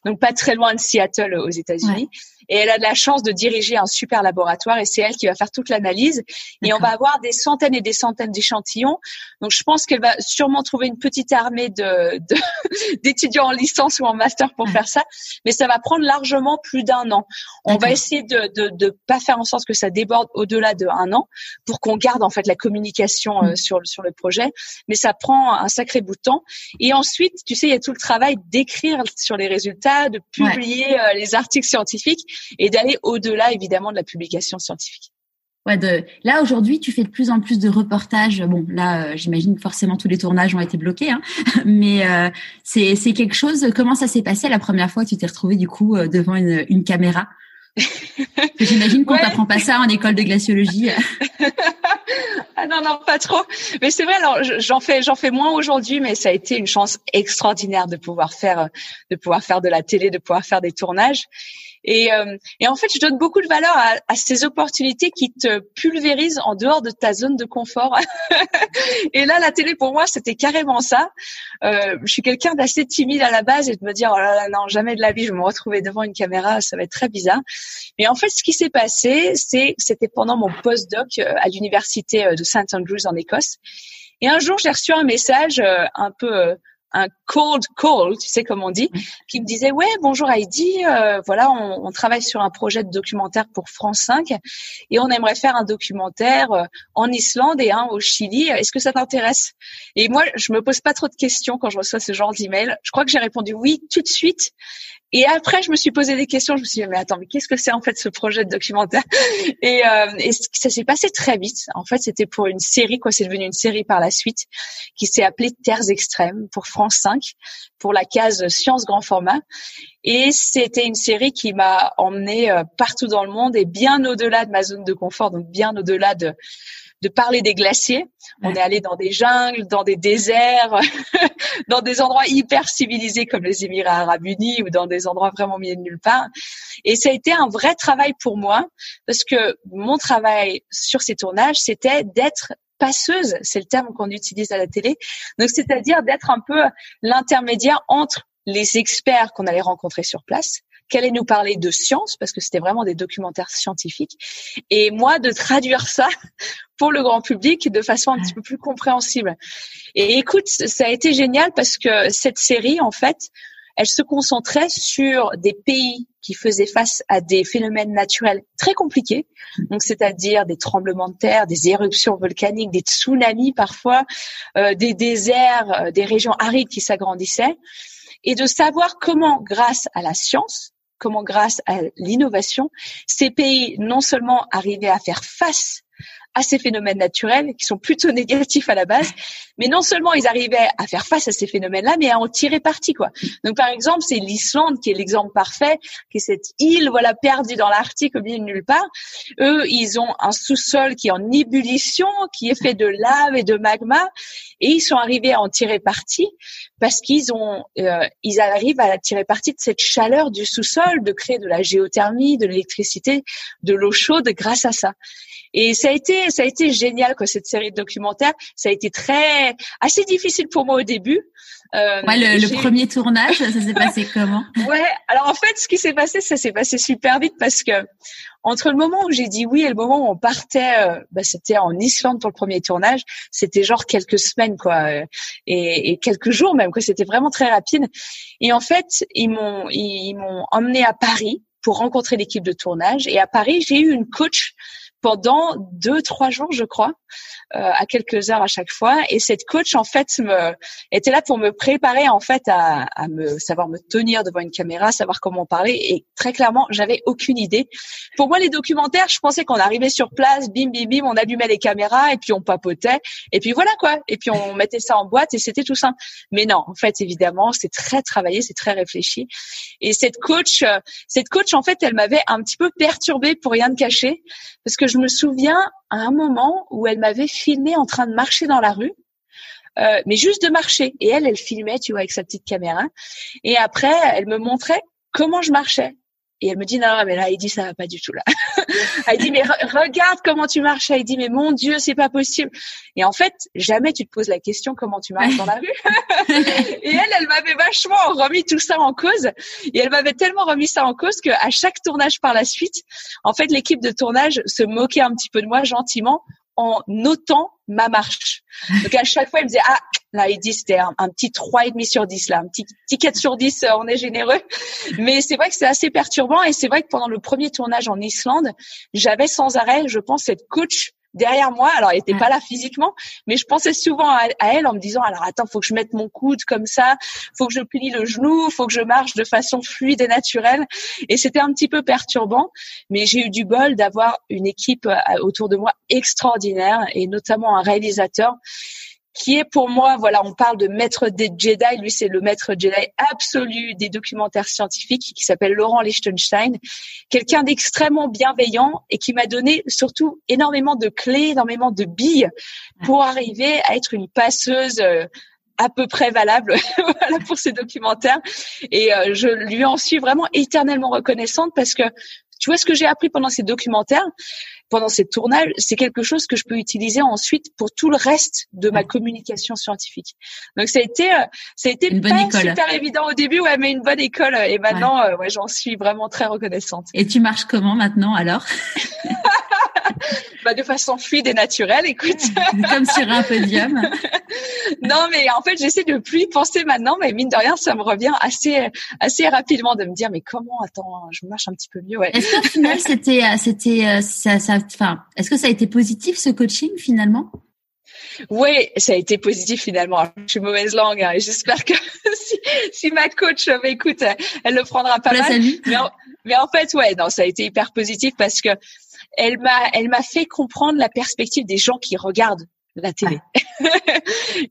donc pas très loin de Seattle aux États-Unis. Et elle a de la chance de diriger un super laboratoire et c'est elle qui va faire toute l'analyse. Et on va avoir des centaines et des centaines d'échantillons. Donc je pense qu'elle va sûrement trouver une petite armée de d'étudiants en licence ou en master pour faire ça, mais ça va prendre largement plus d'un an. On va essayer de, de de pas faire en sorte que ça déborde au-delà de un an pour qu'on garde en fait la communication euh, mm. sur sur le projet, mais ça prend un sacré bout de temps. Et ensuite, tu sais, il y a tout le travail d'écrire sur les résultats, de publier euh, les articles scientifiques et d'aller au-delà évidemment de la publication scientifique. Ouais, de... Là aujourd'hui, tu fais de plus en plus de reportages. Bon, là, euh, j'imagine forcément tous les tournages ont été bloqués, hein. mais euh, c'est c'est quelque chose. Comment ça s'est passé la première fois que tu t'es retrouvé du coup euh, devant une, une caméra? J'imagine qu'on t'apprend pas ça en école de glaciologie. ah non non pas trop. Mais c'est vrai. Alors j'en fais j'en fais moins aujourd'hui, mais ça a été une chance extraordinaire de pouvoir faire de pouvoir faire de la télé, de pouvoir faire des tournages. Et, euh, et en fait, je donne beaucoup de valeur à, à, ces opportunités qui te pulvérisent en dehors de ta zone de confort. et là, la télé pour moi, c'était carrément ça. Euh, je suis quelqu'un d'assez timide à la base et de me dire oh là là non jamais de la vie je vais me retrouver devant une caméra, ça va être très bizarre. Mais en fait, ce qui s'est passé, c'est c'était pendant mon postdoc euh, à l'université euh, de St Andrews en Écosse. Et un jour, j'ai reçu un message un peu un cold call, tu sais comme on dit, qui me disait ouais bonjour Heidi, euh, voilà on, on, travaille sur un projet de documentaire pour France 5 et on aimerait faire un documentaire euh, en Islande et un au Chili. Est-ce que ça t'intéresse? Et moi je me pose pas trop de questions quand je reçois ce genre d'email. Je crois que j'ai répondu oui tout de suite et après, je me suis posé des questions. Je me suis dit, mais attends, mais qu'est-ce que c'est en fait ce projet de documentaire? Et, euh, et, ça s'est passé très vite. En fait, c'était pour une série, quoi. C'est devenu une série par la suite qui s'est appelée Terres extrêmes pour France 5, pour la case Science grand format. Et c'était une série qui m'a emmenée euh, partout dans le monde et bien au-delà de ma zone de confort, donc bien au-delà de de parler des glaciers. On est allé dans des jungles, dans des déserts, dans des endroits hyper civilisés comme les Émirats arabes unis ou dans des endroits vraiment mis de nulle part. Et ça a été un vrai travail pour moi parce que mon travail sur ces tournages, c'était d'être passeuse, c'est le terme qu'on utilise à la télé. Donc c'est-à-dire d'être un peu l'intermédiaire entre les experts qu'on allait rencontrer sur place, qui allaient nous parler de science, parce que c'était vraiment des documentaires scientifiques, et moi de traduire ça pour le grand public de façon un petit peu plus compréhensible. Et écoute, ça a été génial parce que cette série, en fait, elle se concentrait sur des pays qui faisaient face à des phénomènes naturels très compliqués, donc c'est-à-dire des tremblements de terre, des éruptions volcaniques, des tsunamis parfois, euh, des déserts, euh, des régions arides qui s'agrandissaient, et de savoir comment, grâce à la science, comment grâce à l'innovation, ces pays non seulement arrivaient à faire face à ces phénomènes naturels qui sont plutôt négatifs à la base, mais non seulement ils arrivaient à faire face à ces phénomènes-là, mais à en tirer parti quoi. Donc par exemple, c'est l'Islande qui est l'exemple parfait, qui est cette île voilà perdue dans l'Arctique au milieu de nulle part. Eux, ils ont un sous-sol qui est en ébullition, qui est fait de lave et de magma, et ils sont arrivés à en tirer parti parce qu'ils ont, euh, ils arrivent à tirer parti de cette chaleur du sous-sol, de créer de la géothermie, de l'électricité, de l'eau chaude grâce à ça. Et ça a été, ça a été génial quoi cette série de documentaires. Ça a été très, assez difficile pour moi au début. Euh, ouais, le, le premier tournage, ça s'est passé comment Ouais, alors en fait, ce qui s'est passé, ça s'est passé super vite parce que entre le moment où j'ai dit oui et le moment où on partait, euh, bah, c'était en Islande pour le premier tournage, c'était genre quelques semaines quoi, euh, et, et quelques jours même quoi. C'était vraiment très rapide. Et en fait, ils m'ont ils m'ont emmené à Paris pour rencontrer l'équipe de tournage. Et à Paris, j'ai eu une coach pendant deux trois jours je crois euh, à quelques heures à chaque fois. Et cette coach en fait me était là pour me préparer en fait à, à me savoir me tenir devant une caméra savoir comment parler. Et très clairement j'avais aucune idée. Pour moi les documentaires je pensais qu'on arrivait sur place bim bim bim on allumait les caméras et puis on papotait. Et puis voilà quoi. Et puis on mettait ça en boîte et c'était tout ça mais non en fait évidemment c'est très travaillé c'est très réfléchi. Et cette coach euh, cette coach en fait elle m'avait un petit peu perturbée pour rien de cacher. Parce que me souviens à un moment où elle m'avait filmé en train de marcher dans la rue. Euh, mais juste de marcher. Et elle, elle filmait, tu vois, avec sa petite caméra. Et après, elle me montrait comment je marchais. Et elle me dit, non, mais là, dit ça va pas du tout, là. dit, mais regarde comment tu marches. Dit, mais mon Dieu, c'est pas possible. Et en fait, jamais tu te poses la question comment tu marches dans la rue. et elle, elle m'avait vachement remis tout ça en cause. Et elle m'avait tellement remis ça en cause qu'à chaque tournage par la suite, en fait, l'équipe de tournage se moquait un petit peu de moi gentiment en notant ma marche. Donc à chaque fois, elle me disait ah Là, il dit c'était un, un, petit trois et demi sur 10 là, un petit ticket sur 10, euh, on est généreux. Mais c'est vrai que c'est assez perturbant et c'est vrai que pendant le premier tournage en Islande, j'avais sans arrêt, je pense, cette coach derrière moi. Alors, elle n'était pas là physiquement, mais je pensais souvent à, elle en me disant alors attends, faut que je mette mon coude comme ça, faut que je plie le genou, faut que je marche de façon fluide et naturelle. Et c'était un petit peu perturbant, mais j'ai eu du bol d'avoir une équipe euh, autour de moi extraordinaire et notamment un réalisateur qui est pour moi, voilà, on parle de maître des Jedi, lui c'est le maître Jedi absolu des documentaires scientifiques qui s'appelle Laurent Lichtenstein, quelqu'un d'extrêmement bienveillant et qui m'a donné surtout énormément de clés, énormément de billes pour arriver à être une passeuse euh, à peu près valable voilà pour ces documentaires. Et euh, je lui en suis vraiment éternellement reconnaissante parce que tu vois ce que j'ai appris pendant ces documentaires? Pendant ces tournages, c'est quelque chose que je peux utiliser ensuite pour tout le reste de ma communication scientifique. Donc ça a été, euh, ça a été une pas super évident au début, ouais, mais une bonne école. Et maintenant, ouais, euh, ouais j'en suis vraiment très reconnaissante. Et tu marches comment maintenant alors? bah, de façon fluide et naturelle, écoute. Comme sur un podium. non, mais en fait, j'essaie de plus y penser maintenant, mais mine de rien, ça me revient assez, assez rapidement de me dire, mais comment, attends, je marche un petit peu mieux, ouais. Est-ce qu'au final, c'était, euh, c'était, euh, ça, ça, enfin, est-ce que ça a été positif, ce coaching, finalement? Oui, ça a été positif finalement. Je suis mauvaise langue hein, et j'espère que si, si, ma coach m'écoute, elle le prendra pas mal. Mais en, mais en, fait, ouais, non, ça a été hyper positif parce que elle m'a, elle m'a fait comprendre la perspective des gens qui regardent la télé.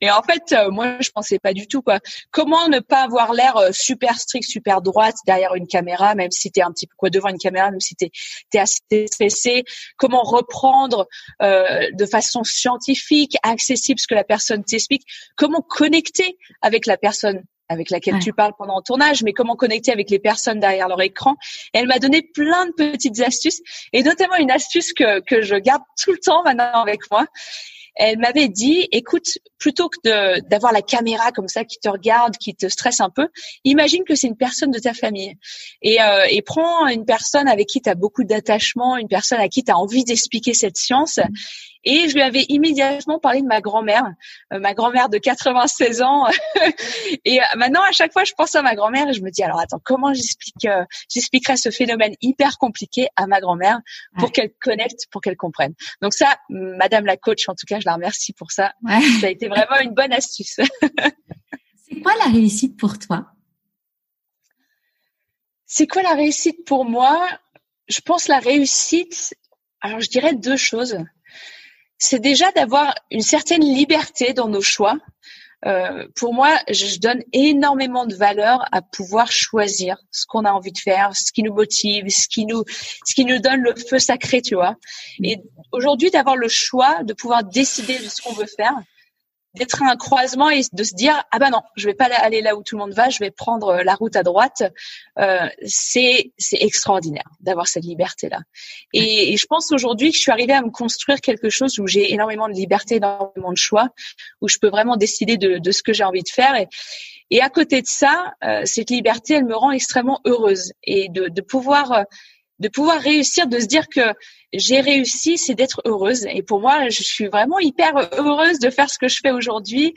Et en fait, euh, moi, je pensais pas du tout quoi. Comment ne pas avoir l'air euh, super strict, super droite derrière une caméra, même si t'es un petit peu quoi devant une caméra, même si t'es es assez stressé? Comment reprendre euh, de façon scientifique, accessible ce que la personne t'explique? Comment connecter avec la personne avec laquelle tu parles pendant le tournage, mais comment connecter avec les personnes derrière leur écran? elle m'a donné plein de petites astuces, et notamment une astuce que, que je garde tout le temps maintenant avec moi. Elle m'avait dit, écoute, plutôt que d'avoir la caméra comme ça qui te regarde, qui te stresse un peu, imagine que c'est une personne de ta famille. Et, euh, et prends une personne avec qui tu as beaucoup d'attachement, une personne à qui tu as envie d'expliquer cette science et je lui avais immédiatement parlé de ma grand-mère, euh, ma grand-mère de 96 ans. et euh, maintenant, à chaque fois, je pense à ma grand-mère et je me dis alors attends, comment j'explique, euh, j'expliquerai ce phénomène hyper compliqué à ma grand-mère pour qu'elle connecte, pour qu'elle comprenne. Donc ça, Madame la coach, en tout cas, je la remercie pour ça. Ça a été vraiment une bonne astuce. C'est quoi la réussite pour toi? C'est quoi la réussite pour moi? Je pense la réussite. Alors je dirais deux choses c'est déjà d'avoir une certaine liberté dans nos choix. Euh, pour moi, je donne énormément de valeur à pouvoir choisir ce qu'on a envie de faire, ce qui nous motive, ce qui nous, ce qui nous donne le feu sacré, tu vois. Et aujourd'hui, d'avoir le choix de pouvoir décider de ce qu'on veut faire, d'être un croisement et de se dire ah ben non je vais pas aller là où tout le monde va je vais prendre euh, la route à droite. Euh, c'est c'est extraordinaire d'avoir cette liberté là et, je pense aujourd'hui que je suis arrivée à me construire quelque chose où j'ai énormément de liberté énormément de choix où je peux vraiment décider de, de ce que j'ai envie de faire. Et, et à côté de ça euh, cette liberté elle me rend extrêmement heureuse. Et de, de pouvoir euh, de pouvoir réussir, de se dire que j'ai réussi, c'est d'être heureuse. Et pour moi, je suis vraiment hyper heureuse de faire ce que je fais aujourd'hui.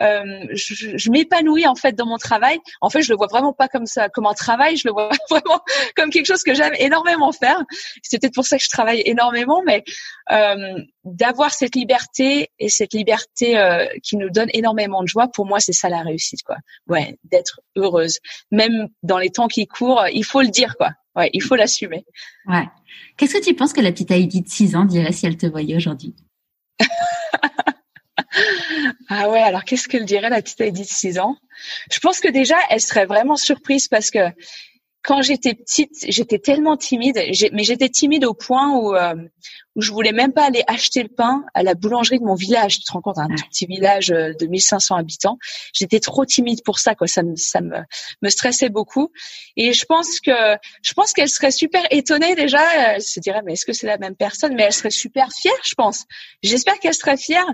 Euh, je, je m'épanouis en fait dans mon travail. En fait, je le vois vraiment pas comme ça, comme un travail. Je le vois vraiment comme quelque chose que j'aime énormément faire. C'est peut-être pour ça que je travaille énormément, mais euh, d'avoir cette liberté et cette liberté euh, qui nous donne énormément de joie, pour moi, c'est ça la réussite, quoi. Ouais, d'être heureuse, même dans les temps qui courent. Il faut le dire, quoi ouais, il faut l'assumer. Ouais. Qu'est-ce que tu penses que la petite Heidi de 6 ans dirait si elle te voyait aujourd'hui? Ah ouais, alors qu'est-ce qu'elle dirait la petite Heidi de 6 ans? Je pense que déjà, elle serait vraiment surprise parce que quand j'étais petite, j'étais tellement timide, mais j'étais timide au point où euh, où je voulais même pas aller acheter le pain à la boulangerie de mon village. Tu te rends compte, un tout petit village euh, de 1500 habitants. J'étais trop timide pour ça, quoi. Ça me ça me me stressait beaucoup. Et je pense que je pense qu'elle serait super étonnée déjà. Elle se dirait mais est-ce que c'est la même personne? Mais elle serait super fière, je pense. J'espère qu'elle serait fière,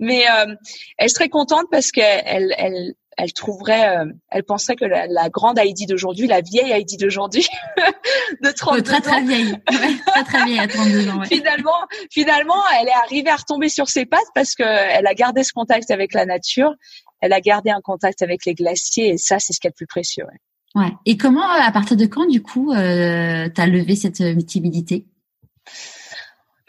mais euh, elle serait contente parce qu'elle elle elle trouverait, euh, elle penserait que la, la grande Heidi d'aujourd'hui, la vieille Heidi d'aujourd'hui, de 32 très, très vieille, très très vieille à 32 ans. finalement, finalement, elle est arrivée à retomber sur ses pattes parce que elle a gardé ce contact avec la nature elle a gardé un contact avec les glaciers et ça, c'est ce qui est le plus précieux. Ouais. ouais. Et comment, à partir de quand, du coup, euh, tu as levé cette timidité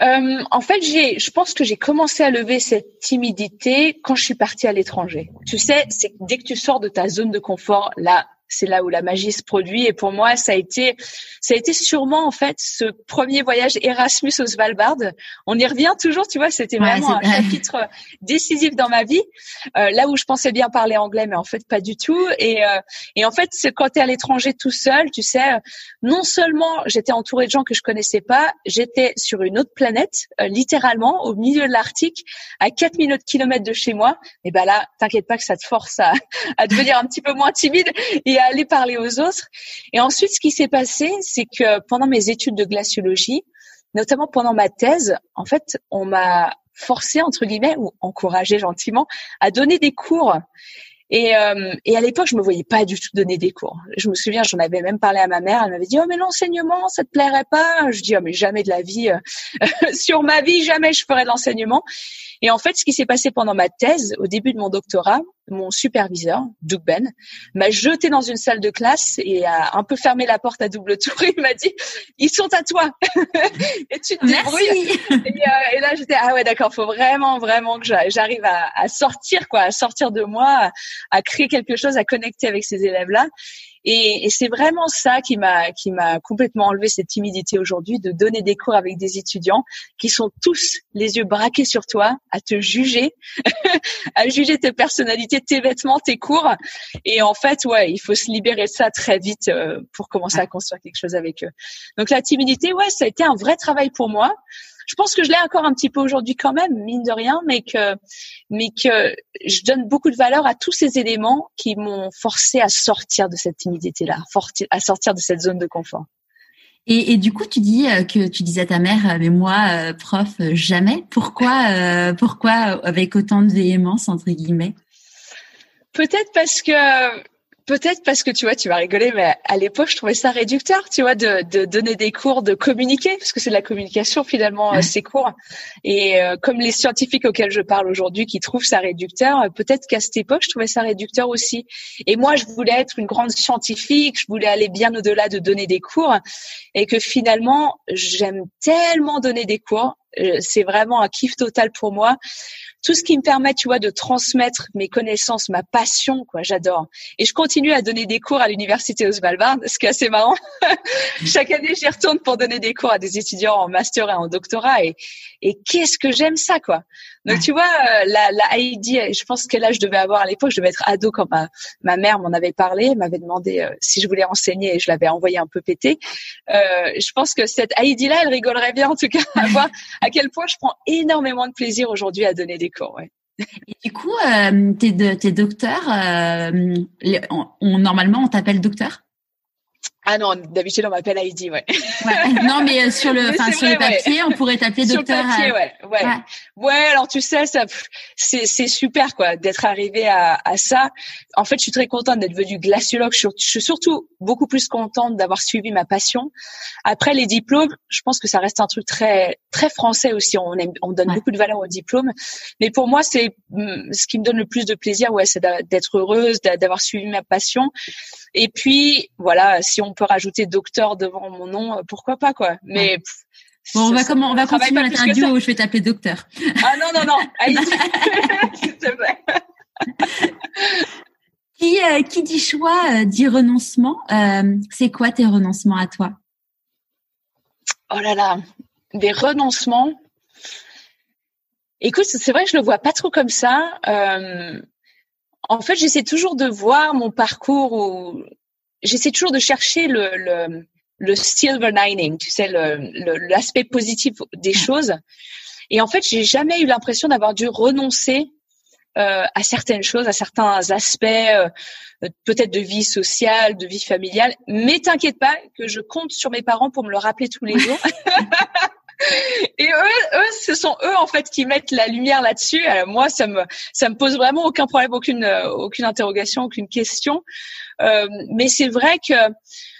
euh, en fait, j'ai, je pense que j'ai commencé à lever cette timidité quand je suis partie à l'étranger. Tu sais, c'est dès que tu sors de ta zone de confort, là, c'est là où la magie se produit. Et pour moi, ça a été, ça a été sûrement en fait ce premier voyage Erasmus au Svalbard. On y revient toujours, tu vois. C'était vraiment un chapitre décisif dans ma vie. Euh, là où je pensais bien parler anglais, mais en fait pas du tout. Et, euh, et en fait, c'est quand tu es à l'étranger tout seul, tu sais, non seulement j'étais entourée de gens que je connaissais pas, j'étais sur une autre planète, euh, littéralement au milieu de l'Arctique, à 4000 autres kilomètres de chez moi. Et ben là, t'inquiète pas que ça te force à, à devenir un petit peu moins timide. Et aller parler aux autres. Et ensuite, ce qui s'est passé, c'est que pendant mes études de glaciologie, notamment pendant ma thèse, en fait, on m'a forcé entre guillemets ou encouragé gentiment à donner des cours. Et, euh, et à l'époque, je me voyais pas du tout donner des cours. Je me souviens, j'en avais même parlé à ma mère. Elle m'avait dit "Oh mais l'enseignement, ça te plairait pas Je dis "Oh mais jamais de la vie, euh, sur ma vie, jamais je ferai de l'enseignement." Et en fait, ce qui s'est passé pendant ma thèse, au début de mon doctorat, mon superviseur, Doug Ben, m'a jeté dans une salle de classe et a un peu fermé la porte à double tour. Il m'a dit, ils sont à toi. et tu te débrouilles. Euh, et, là, j'étais, ah ouais, d'accord, faut vraiment, vraiment que j'arrive à, sortir, quoi, à sortir de moi, à créer quelque chose, à connecter avec ces élèves-là. Et, et c'est vraiment ça qui m'a qui m'a complètement enlevé cette timidité aujourd'hui de donner des cours avec des étudiants qui sont tous les yeux braqués sur toi, à te juger, à juger tes personnalités, tes vêtements, tes cours. Et en fait, ouais, il faut se libérer de ça très vite euh, pour commencer à construire quelque chose avec eux. Donc la timidité, ouais, ça a été un vrai travail pour moi je pense que je l'ai encore un petit peu aujourd'hui quand même, mine de rien, mais que, mais que je donne beaucoup de valeur à tous ces éléments qui m'ont forcé à sortir de cette timidité-là, à sortir de cette zone de confort. Et, et, du coup, tu dis euh, que tu disais à ta mère, euh, mais moi, euh, prof, jamais. Pourquoi, pourquoi avec autant de véhémence entre guillemets? Peut-être parce que Peut-être parce que tu vois, tu vas rigoler, mais à l'époque, je trouvais ça réducteur, tu vois, de, de donner des cours, de communiquer, parce que c'est de la communication finalement euh, ces cours. Et euh, comme les scientifiques auxquels je parle aujourd'hui, qui trouvent ça réducteur, euh, peut-être qu'à cette époque, je trouvais ça réducteur aussi. Et moi, je voulais être une grande scientifique, je voulais aller bien au-delà de donner des cours, et que finalement, j'aime tellement donner des cours, c'est vraiment un kiff total pour moi tout ce qui me permet, tu vois, de transmettre mes connaissances, ma passion, quoi. J'adore. Et je continue à donner des cours à l'université Osvalbard, ce qui est assez marrant. Chaque année, j'y retourne pour donner des cours à des étudiants en master et en doctorat. Et, et qu'est-ce que j'aime ça, quoi. Donc, tu vois, euh, la, la Heidi, je pense quel âge je devais avoir à l'époque. Je devais être ado quand ma, ma mère m'en avait parlé, m'avait demandé euh, si je voulais enseigner et je l'avais envoyé un peu péter. Euh, je pense que cette Heidi-là, elle rigolerait bien, en tout cas, à voir à quel point je prends énormément de plaisir aujourd'hui à donner des cours, ouais. Et du coup, euh, tes, tes docteurs, euh, on, normalement, on t'appelle docteur? Ah non, d'habitude on m'appelle Heidi, ouais. ouais. Non, mais euh, sur le, enfin sur le papier, on pourrait t'appeler docteur. Sur le papier, ouais, ouais, ouais. Ouais, alors tu sais, ça, c'est c'est super quoi, d'être arrivé à, à ça. En fait, je suis très contente d'être devenue glaciologue. Je, suis surtout beaucoup plus contente d'avoir suivi ma passion. Après les diplômes, je pense que ça reste un truc très très français aussi. On aime, on donne beaucoup de valeur aux diplômes, mais pour moi, c'est mm, ce qui me donne le plus de plaisir, ouais, c'est d'être heureuse, d'avoir suivi ma passion. Et puis voilà, si on peut rajouter docteur devant mon nom, euh, pourquoi pas quoi. Mais Bon, on va comment on va continuer l'interview où je vais t'appeler docteur. Ah non non non, qui euh, qui dit choix euh, dit renoncement. c'est quoi tes renoncements à toi? Oh là là, des renoncements. Écoute, c'est vrai que je le vois pas trop comme ça. En fait, j'essaie toujours de voir mon parcours ou j'essaie toujours de chercher le, le, le silver lining, tu sais, l'aspect positif des choses. Et en fait, j'ai jamais eu l'impression d'avoir dû renoncer euh, à certaines choses, à certains aspects, euh, peut-être de vie sociale, de vie familiale. Mais t'inquiète pas que je compte sur mes parents pour me le rappeler tous les jours. Et eux, eux, ce sont eux en fait qui mettent la lumière là-dessus. moi, ça me ça me pose vraiment aucun problème, aucune aucune interrogation, aucune question. Euh, mais c'est vrai que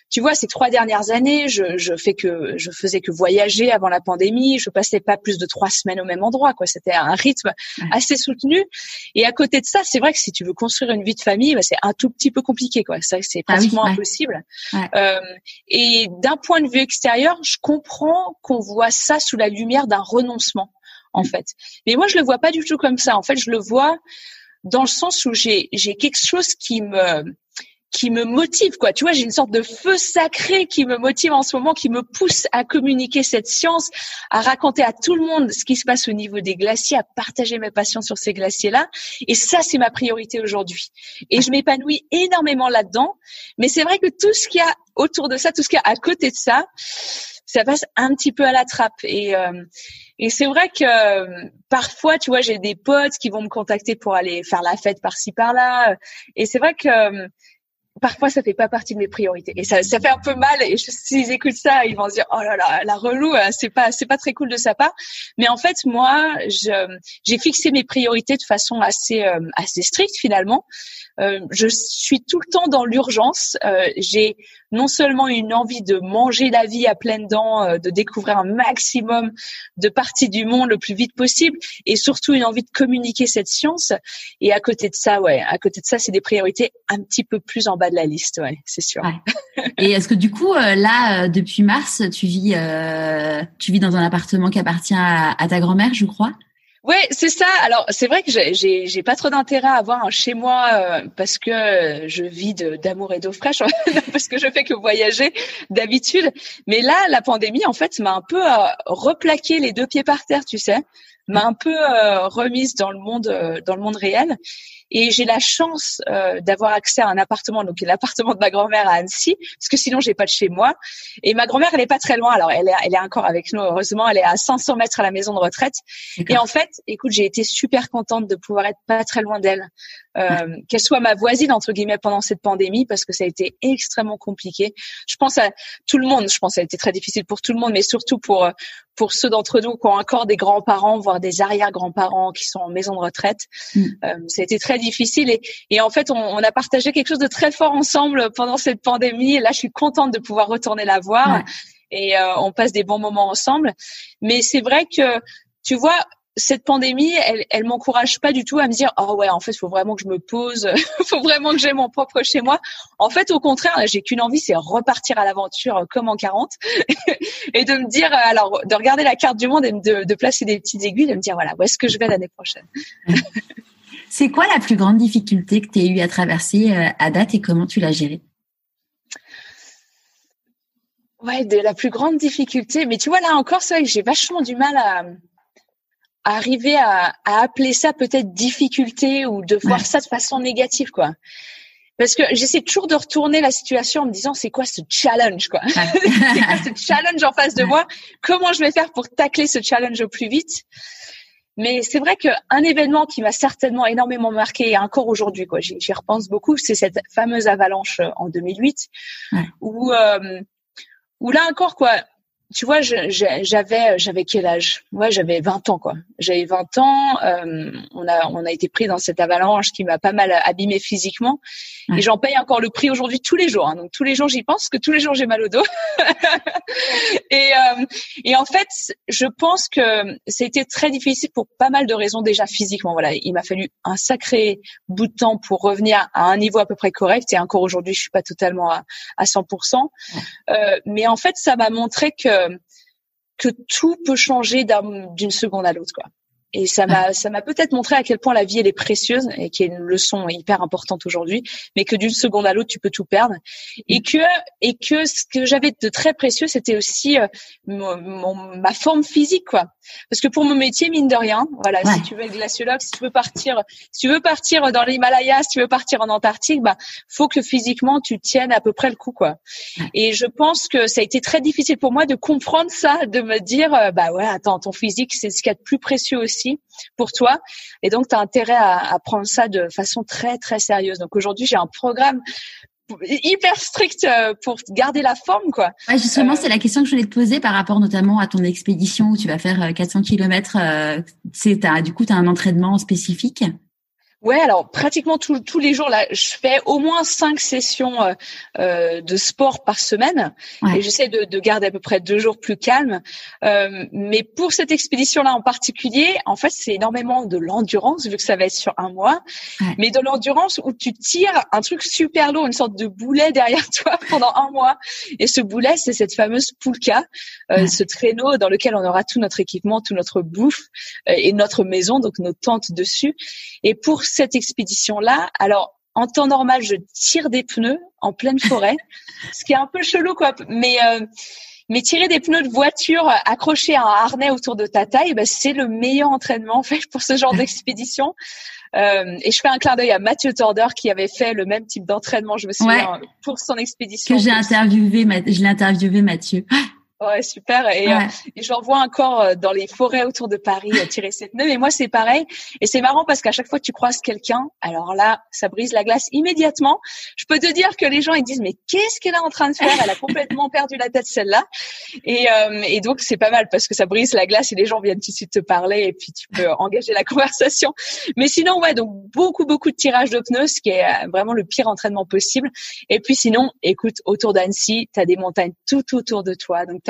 tu vois, ces trois dernières années, je, je fais que je faisais que voyager avant la pandémie. Je passais pas plus de trois semaines au même endroit, quoi. C'était un rythme assez soutenu. Et à côté de ça, c'est vrai que si tu veux construire une vie de famille, bah, c'est un tout petit peu compliqué, quoi. Ça, c'est ah pratiquement impossible. Euh, et d'un point de vue extérieur, je comprends qu'on voit ça sous la lumière d'un renoncement, en mm. fait. Mais moi, je le vois pas du tout comme ça. En fait, je le vois dans le sens où j'ai j'ai quelque chose qui me qui me motive quoi. Tu vois, j'ai une sorte de feu sacré qui me motive en ce moment, qui me pousse à communiquer cette science, à raconter à tout le monde ce qui se passe au niveau des glaciers, à partager mes passions sur ces glaciers-là. Et ça, c'est ma priorité aujourd'hui. Et je m'épanouis énormément là-dedans. Mais c'est vrai que tout ce qu'il y a autour de ça, tout ce qu'il y a à côté de ça, ça passe un petit peu à la trappe. Et euh, et c'est vrai que euh, parfois, tu vois, j'ai des potes qui vont me contacter pour aller faire la fête par-ci par-là. Et c'est vrai que euh, parfois ça fait pas partie de mes priorités. Et ça, ça fait un peu mal. Et s'ils écoutent ça ils vont se dire oh là là la relou euh, c'est pas c'est pas très cool de sa part. Mais en fait moi j'ai fixé mes priorités de façon assez euh, assez stricte finalement. Euh, je suis tout le temps dans l'urgence. Euh, j'ai non seulement une envie de manger la vie à pleines dents, euh, de découvrir un maximum de parties du monde le plus vite possible, et surtout une envie de communiquer cette science. Et à côté de ça, ouais, à côté de ça, c'est des priorités un petit peu plus en bas de la liste, ouais, c'est sûr. Et est-ce que du coup, là, depuis mars, tu vis, tu vis dans un appartement qui appartient à ta grand-mère, je crois? Ouais, c'est ça. Alors, c'est vrai que j'ai j'ai pas trop d'intérêt à avoir un chez moi euh, parce que je vis d'amour et d'eau fraîche parce que je fais que voyager d'habitude. Mais là, la pandémie en fait m'a un peu euh, replaqué les deux pieds par terre, tu sais, m'a un peu euh, remise dans le monde dans le monde réel. Et j'ai la chance euh, d'avoir accès à un appartement, donc l'appartement de ma grand-mère à Annecy, parce que sinon j'ai pas de chez moi. Et ma grand-mère, elle est pas très loin. Alors elle est, elle est encore avec nous, heureusement. Elle est à 500 mètres à la maison de retraite. Et en fait, écoute, j'ai été super contente de pouvoir être pas très loin d'elle, euh, qu'elle soit ma voisine entre guillemets pendant cette pandémie, parce que ça a été extrêmement compliqué. Je pense à tout le monde. Je pense que ça a été très difficile pour tout le monde, mais surtout pour pour ceux d'entre nous qui ont encore des grands-parents, voire des arrière-grands-parents qui sont en maison de retraite. Mm. Euh, ça a été très difficile et, et en fait, on, on, a partagé quelque chose de très fort ensemble pendant cette pandémie. Et là, je suis contente de pouvoir retourner la voir. Et euh, on passe des bons moments ensemble. Mais c'est vrai que, tu vois, cette pandémie, elle, elle m'encourage pas du tout à me dire oh ouais en fait il faut vraiment que je me pose, il faut vraiment que j'ai mon propre chez moi. En fait au contraire, j'ai qu'une envie, c'est repartir à l'aventure comme en 40 et de me dire alors de regarder la carte du monde et de, de placer des petites aiguilles, de me dire voilà où est-ce que je vais l'année prochaine? c'est quoi la plus grande difficulté que tu as eu à traverser euh, à date et comment tu l'as gérée? Ouais, de la plus grande difficulté. Mais tu vois là encore, c'est vrai que j'ai vachement du mal à arriver à, à appeler ça peut-être difficulté ou de voir ça de façon négative, quoi. Parce que j'essaie toujours de retourner la situation en me disant c'est quoi ce challenge quoi? C'est quoi ce challenge en face de moi? Comment je vais faire pour tacler ce challenge au plus vite? Mais c'est vrai qu'un événement qui m'a certainement énormément marqué et encore aujourd'hui quoi, j'y repense beaucoup, c'est cette fameuse avalanche en 2008 où euh, où là encore quoi, tu vois, j'avais j'avais quel âge? Ouais, j'avais 20 ans quoi. J'avais 20 ans. Euh, on a on a été pris dans cette avalanche qui m'a pas mal abîmé physiquement et j'en paye encore le prix aujourd'hui tous les jours. Hein. Donc tous les jours j'y pense que tous les jours j'ai mal au dos. et euh, et en fait, je pense que c'était très difficile pour pas mal de raisons déjà physiquement. Voilà, il m'a fallu un sacré bout de temps pour revenir à un niveau à peu près correct et encore aujourd'hui je suis pas totalement à, à 100%. Euh, mais en fait, ça m'a montré que que tout peut changer d'une seconde à l'autre, quoi. Et ça m'a ça m'a peut-être montré à quel point la vie elle est précieuse et qui est une leçon hyper importante aujourd'hui, mais que d'une seconde à l'autre tu peux tout perdre. Et que et que ce que j'avais de très précieux c'était aussi euh, mon, ma forme physique quoi. Parce que pour mon métier mine de rien, voilà, si tu veux être glaciologue, si tu veux partir si tu veux partir dans l'Himalaya, si tu veux partir en Antarctique, bah faut que physiquement tu tiennes à peu près le coup quoi. Et je pense que ça a été très difficile pour moi de comprendre ça, de me dire euh, bah ouais, attends, ton physique c'est ce qu'il y a de plus précieux aussi pour toi. Et donc, tu as intérêt à, prendre ça de façon très, très sérieuse. Donc, aujourd'hui, j'ai un programme hyper strict euh, pour garder la forme quoi. justement, c'est la question que je voulais te poser par rapport notamment à ton expédition où tu vas faire 400 km. Euh, c'est du coup tu as un entraînement spécifique? Ouais, alors pratiquement tous les jours là, je fais au moins cinq sessions euh, euh, de sport par semaine et j'essaie de, de, garder à peu près deux jours plus calmes. Euh, mais pour cette expédition-là en particulier, en fait, c'est énormément de l'endurance vu que ça va être sur un mois, mais de l'endurance où tu tires un truc super lourd, une sorte de boulet derrière toi pendant un mois. Et ce boulet, c'est cette fameuse poulka, euh, ce traîneau dans lequel on aura tout notre équipement, tout notre bouffe euh, et notre maison, donc nos tentes dessus. Et pour cette expédition-là, alors en temps normal, je tire des pneus en pleine forêt, ce qui est un peu chelou, quoi. Mais euh, mais tirer des pneus de voiture accrochés à un harnais autour de ta taille, bah, c'est le meilleur entraînement en fait pour ce genre d'expédition. Euh, et je fais un clin d'œil à Mathieu Torder qui avait fait le même type d'entraînement, je me souviens, pour son expédition. Que j'ai interviewé, je l'ai interviewé Mathieu. Ouais, super. Et, euh, et je revois encore euh, dans les forêts autour de Paris euh, tirer cette pneus. Mais moi, c'est pareil. Et c'est marrant parce qu'à chaque fois que tu croises quelqu'un, alors là, ça brise la glace immédiatement. Je peux te dire que les gens ils disent mais qu'est-ce qu'elle est en train de faire? Elle a complètement perdu la tête celle-là. Et, et donc c'est pas mal parce que ça brise la glace et les gens viennent tout de suite te parler et puis tu peux engager la conversation. Mais sinon ouais donc beaucoup beaucoup de tirage de pneus, ce qui est vraiment le pire entraînement possible. Et puis sinon, écoute, autour d'Annecy, tu as des montagnes tout autour de toi. Donc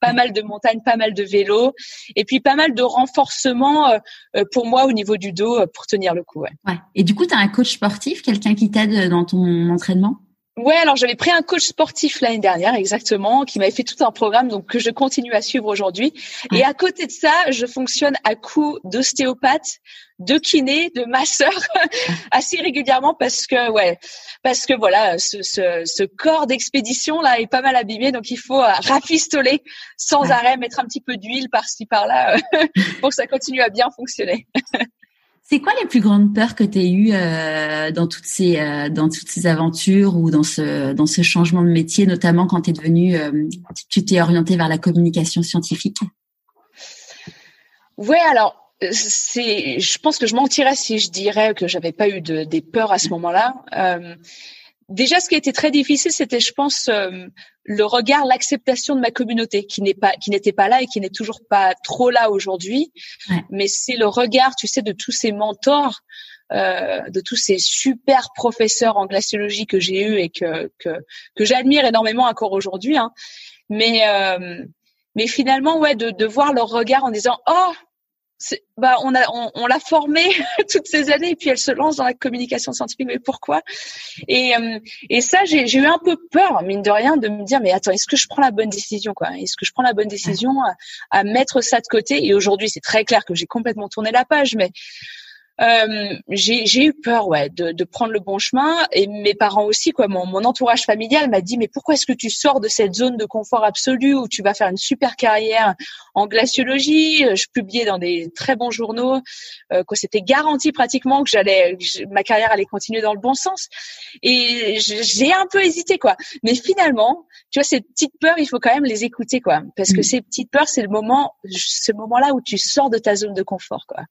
Pas mal de montagnes, pas mal de vélos, et puis pas mal de renforcement euh, euh, pour moi au niveau du dos euh, pour tenir le coup. Ouais. Et du coup, tu un coach sportif, quelqu'un qui t'aide dans ton entraînement? Ouais, alors j'avais pris un coach sportif l'année dernière, exactement, qui m'avait fait tout un programme, donc que je continue à suivre aujourd'hui. Et à côté de ça, je fonctionne à coup d'ostéopathe, de kiné, de masseur, assez régulièrement parce que, ouais, parce que voilà, ce, ce, ce corps d'expédition là est pas mal abîmé, donc il faut euh, rafistoler sans arrêt, mettre un petit peu d'huile par-ci par-là pour que ça continue à bien fonctionner. C'est quoi les plus grandes peurs que tu as eues euh, dans toutes ces euh, dans toutes ces aventures ou dans ce dans ce changement de métier, notamment quand tu es devenu euh, tu t'es orienté vers la communication scientifique? Ouais, alors c'est je pense que je mentirais si je dirais que j'avais pas eu de, des peurs à ce moment-là. Déjà, ce qui a été très difficile, c'était, je pense, euh, le regard, l'acceptation de ma communauté, qui n'est pas, qui n'était pas là et qui n'est toujours pas trop là aujourd'hui. Mais c'est le regard, tu sais, de tous ces mentors, euh, de tous ces super professeurs en glaciologie que j'ai eu et que que, que j'admire énormément encore aujourd'hui. Hein. Mais euh, mais finalement, ouais, de, de voir leur regard en disant, oh, bah on a on, l'a formée toutes ces années et puis elle se lance dans la communication scientifique. Mais pourquoi? Et euh, et ça j'ai j'ai eu un peu peur mine de rien de me dire mais attends est-ce que je prends la bonne décision quoi? Est-ce que je prends la bonne décision à, à mettre ça de côté? Et aujourd'hui c'est très clair que j'ai complètement tourné la page mais euh, j'ai eu peur ouais de, de, prendre le bon chemin. Et mes parents aussi quoi. Mon, mon entourage familial m'a dit mais pourquoi est-ce que tu sors de cette zone de confort absolu où tu vas faire une super carrière en glaciologie? Je publiais dans des très bons journaux euh, quoi c'était garanti pratiquement que j'allais ma carrière allait continuer dans le bon sens. Et j'ai un peu hésité quoi. Mais finalement tu vois ces petites peurs il faut quand même les écouter quoi. Parce que mm. ces petites peurs c'est le moment ce moment là où tu sors de ta zone de confort quoi.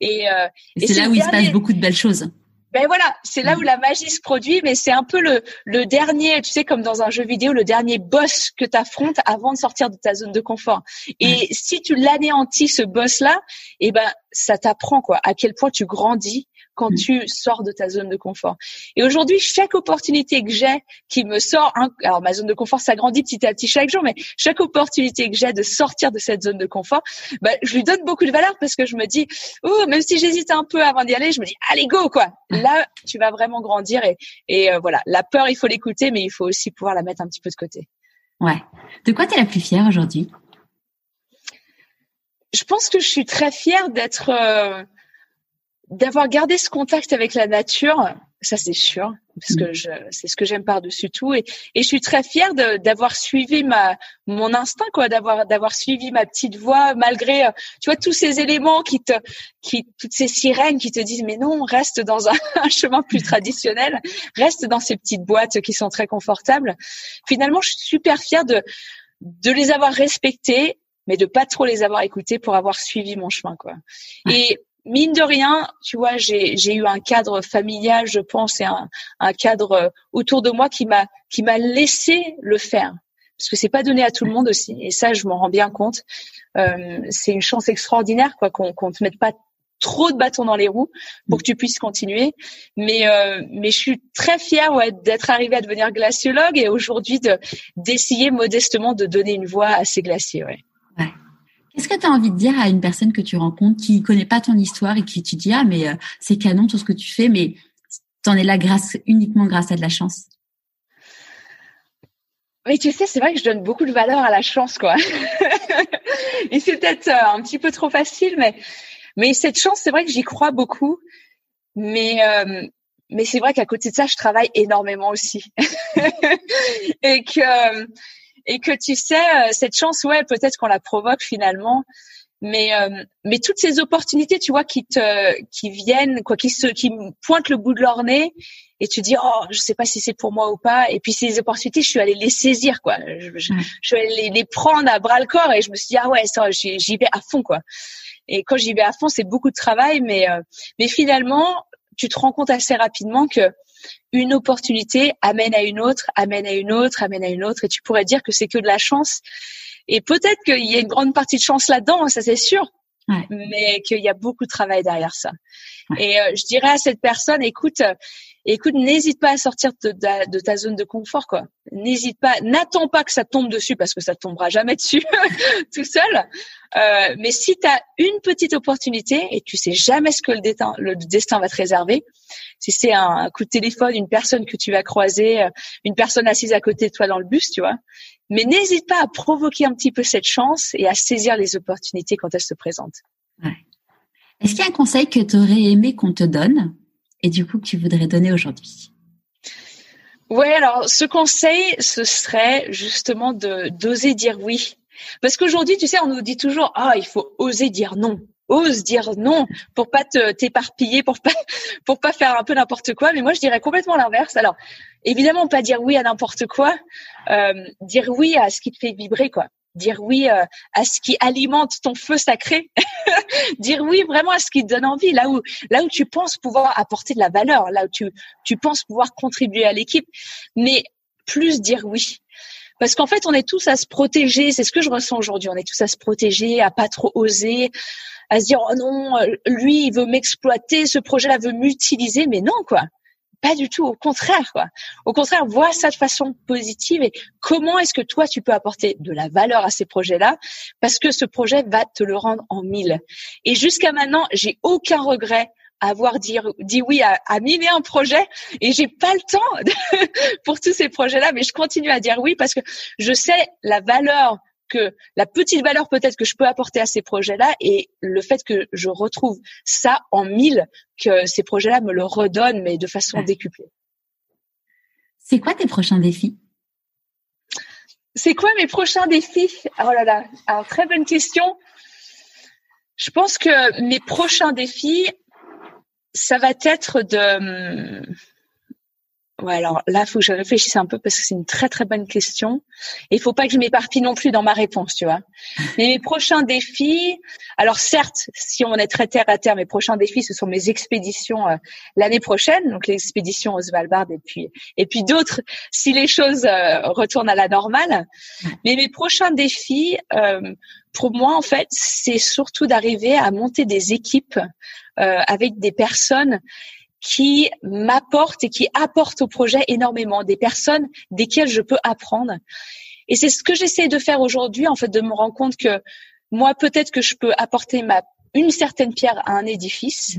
Et, euh, c'est là où il se passe beaucoup de belles choses. Ben voilà, c'est là où la magie se produit, mais c'est un peu le, le dernier, tu sais, comme dans un jeu vidéo, le dernier boss que tu affrontes avant de sortir de ta zone de confort. Et si tu l'anéantis, ce boss-là, eh ben, ça t'apprend, quoi, à quel point tu grandis quand mm. tu sors de ta zone de confort. Et aujourd'hui, chaque opportunité que j'ai qui me sort, alors ma zone de confort s'agrandit petit à petit chaque jour, mais chaque opportunité que j'ai de sortir de cette zone de confort, bah, je lui donne beaucoup de valeur parce que je me dis, oh, même si j'hésite un peu avant d'y aller, je me dis, allez go quoi. Là, tu vas vraiment grandir et, et euh, voilà, la peur, il faut l'écouter, mais il faut aussi pouvoir la mettre un petit peu de côté. Ouais. De quoi tu es la plus fière aujourd'hui? Je pense que je suis très fière d'être euh, d'avoir gardé ce contact avec la nature, ça c'est sûr, parce que je, c'est ce que j'aime par-dessus tout, et, et je suis très fière de, d'avoir suivi ma mon instinct, quoi, d'avoir d'avoir suivi ma petite voix malgré, euh, tu vois, tous ces éléments qui te, qui toutes ces sirènes qui te disent mais non, reste dans un, un chemin plus traditionnel, reste dans ces petites boîtes qui sont très confortables. Finalement, je suis super fière de de les avoir respectées mais de pas trop les avoir écoutées pour avoir suivi mon chemin quoi. Et mine de rien, tu vois, j'ai eu un cadre familial, je pense, et un, un cadre euh, autour de moi qui m'a qui m'a laissé le faire, parce que c'est pas donné à tout le monde aussi, et ça, je m'en rends bien compte. Euh, c'est une chance extraordinaire, quoi, qu'on qu'on te mette pas trop de bâtons dans les roues pour que tu puisses continuer. Mais euh, mais je suis très fière ouais, d'être arrivée à devenir glaciologue et aujourd'hui de d'essayer modestement de donner une voix à ces glaciers. Ouais. ouais. Qu'est-ce que tu as envie de dire à une personne que tu rencontres qui connaît pas ton histoire et qui te dit ah mais euh, c'est canon tout ce que tu fais mais t'en es là grâce uniquement grâce à de la chance? Oui, tu sais, c'est vrai que je donne beaucoup de valeur à la chance, quoi. et c'est peut-être euh, un petit peu trop facile, mais mais cette chance, c'est vrai que j'y crois beaucoup. Mais euh, mais c'est vrai qu'à côté de ça, je travaille énormément aussi. et que et que tu sais, euh, cette chance, ouais, peut-être qu'on la provoque finalement, mais mais toutes ces opportunités, tu vois, qui te qui viennent, quoi, qui se qui pointent le bout de leur nez et tu dis oh je sais pas si c'est pour moi ou pas. Et puis ces opportunités je suis allée les saisir quoi. Je, je, suis allée les, prendre à bras le corps et je me suis dit ah ouais ça j'y vais à fond quoi. Et quand j'y vais à fond c'est beaucoup de travail mais euh, mais finalement tu te rends compte assez rapidement que une opportunité amène à une autre amène à une autre amène à une autre. Et tu pourrais dire que c'est que de la chance. Et peut-être qu'il y a une grande partie de chance là-dedans ça c'est sûr. Mais qu'il y a beaucoup de travail derrière ça. Et euh, je dirais à cette personne, écoute, écoute, n'hésite pas à sortir de ta, zone de confort, quoi. N'hésite pas, n'attends pas que ça tombe dessus parce que ça tombera jamais dessus tout seul. Euh, mais si tu as une petite opportunité et tu sais jamais ce que le destin, va te réserver, si c'est un, coup de téléphone, une personne que tu vas croiser, euh, une personne assise à côté de toi dans le bus, tu vois. Mais n'hésite pas à provoquer un petit peu cette chance et à saisir les opportunités quand elles se présentent. Ouais. Est-ce qu'il y a un conseil que tu aurais aimé qu'on te donne? Et du coup que tu voudrais donner aujourd'hui? Oui, alors ce conseil, ce serait justement d'oser dire oui. Parce qu'aujourd'hui, tu sais, on nous dit toujours ah il faut oser dire non, ose dire non pour pas te t'éparpiller, pour pas pour pas faire un peu n'importe quoi. Mais moi, je dirais complètement l'inverse. Alors évidemment, pas dire oui à n'importe quoi, euh, dire oui à ce qui te fait vibrer, quoi dire oui euh, à ce qui alimente ton feu sacré, dire oui vraiment à ce qui te donne envie, là où là où tu penses pouvoir apporter de la valeur, là où tu tu penses pouvoir contribuer à l'équipe, mais plus dire oui. Parce qu'en fait, on est tous à se protéger, c'est ce que je ressens aujourd'hui, on est tous à se protéger, à pas trop oser, à se dire oh non, lui il veut m'exploiter, ce projet-là veut m'utiliser, mais non quoi. Pas du tout, au contraire quoi. Au contraire, vois ça de façon positive et comment est-ce que toi tu peux apporter de la valeur à ces projets-là? Parce que ce projet va te le rendre en mille. Et jusqu'à maintenant, j'ai aucun regret avoir dit, oui à, à mille et un projets et j'ai pas le temps pour tous ces projets-là, mais je continue à dire oui parce que je sais la valeur que la petite valeur peut-être que je peux apporter à ces projets-là et le fait que je retrouve ça en mille, que ces projets-là me le redonnent, mais de façon décuplée. C'est quoi tes prochains défis? C'est quoi mes prochains défis? Oh là là, alors très bonne question. Je pense que mes prochains défis, ça va être de Ouais, alors là, faut que je réfléchisse un peu parce que c'est une très très bonne question. Il faut pas que je m'éparpille non plus dans ma réponse, tu vois. Mais mes prochains défis, alors certes, si on est très terre à terre, mes prochains défis, ce sont mes expéditions euh, l'année prochaine, donc l'expédition au Svalbard et puis et puis d'autres si les choses euh, retournent à la normale. Mais mes prochains défis, euh, pour moi, en fait, c'est surtout d'arriver à monter des équipes avec des personnes qui m'apportent et qui apportent au projet énormément, des personnes desquelles je peux apprendre. Et c'est ce que j'essaie de faire aujourd'hui, en fait, de me rendre compte que moi, peut-être que je peux apporter ma une certaine pierre à un édifice,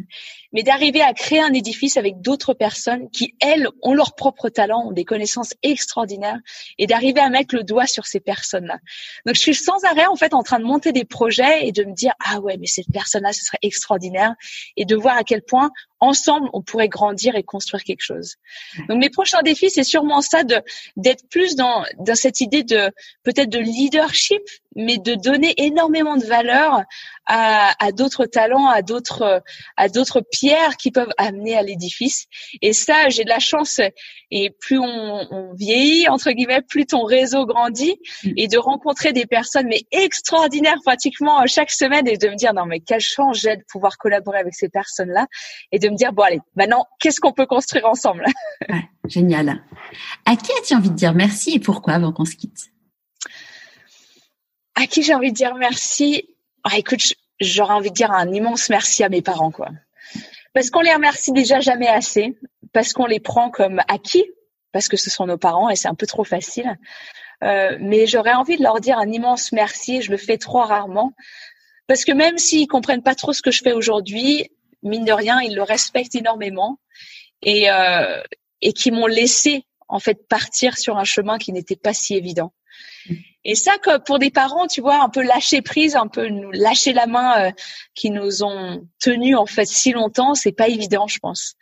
mais d'arriver à créer un édifice avec d'autres personnes qui, elles, ont leur propre talent, ont des connaissances extraordinaires, et d'arriver à mettre le doigt sur ces personnes-là. Donc, je suis sans arrêt, en fait, en train de monter des projets et de me dire, ah ouais, mais cette personne-là, ce serait extraordinaire, et de voir à quel point, ensemble, on pourrait grandir et construire quelque chose. Donc, mes prochains défis, c'est sûrement ça, de d'être plus dans, dans cette idée de peut-être de leadership, mais de donner énormément de valeur à, à d'autres talents, à d'autres à d'autres pierres qui peuvent amener à l'édifice. Et ça, j'ai de la chance. Et plus on, on, vieillit entre guillemets, plus ton réseau grandit mm. et de rencontrer des personnes mais extraordinaires pratiquement chaque semaine et de me dire non mais quelle chance j'ai de pouvoir collaborer avec ces personnes-là et de me dire bon allez maintenant qu'est-ce qu'on peut construire ensemble? génial. À qui as-tu envie de dire merci et pourquoi avant qu'on se quitte? À qui j'ai envie de dire merci? Ah, écoute, j'aurais envie de dire un immense merci à mes parents, quoi. Parce qu'on les remercie déjà jamais assez, parce qu'on les prend comme acquis, parce que ce sont nos parents et c'est un peu trop facile. Euh, mais j'aurais envie de leur dire un immense merci. Je le fais trop rarement, parce que même s'ils comprennent pas trop ce que je fais aujourd'hui, mine de rien, ils le respectent énormément et euh, et qui m'ont laissé en fait partir sur un chemin qui n'était pas si évident. Et ça, pour des parents, tu vois, un peu lâcher prise, un peu nous lâcher la main, euh, qui nous ont tenus en fait si longtemps, c'est pas évident, je pense.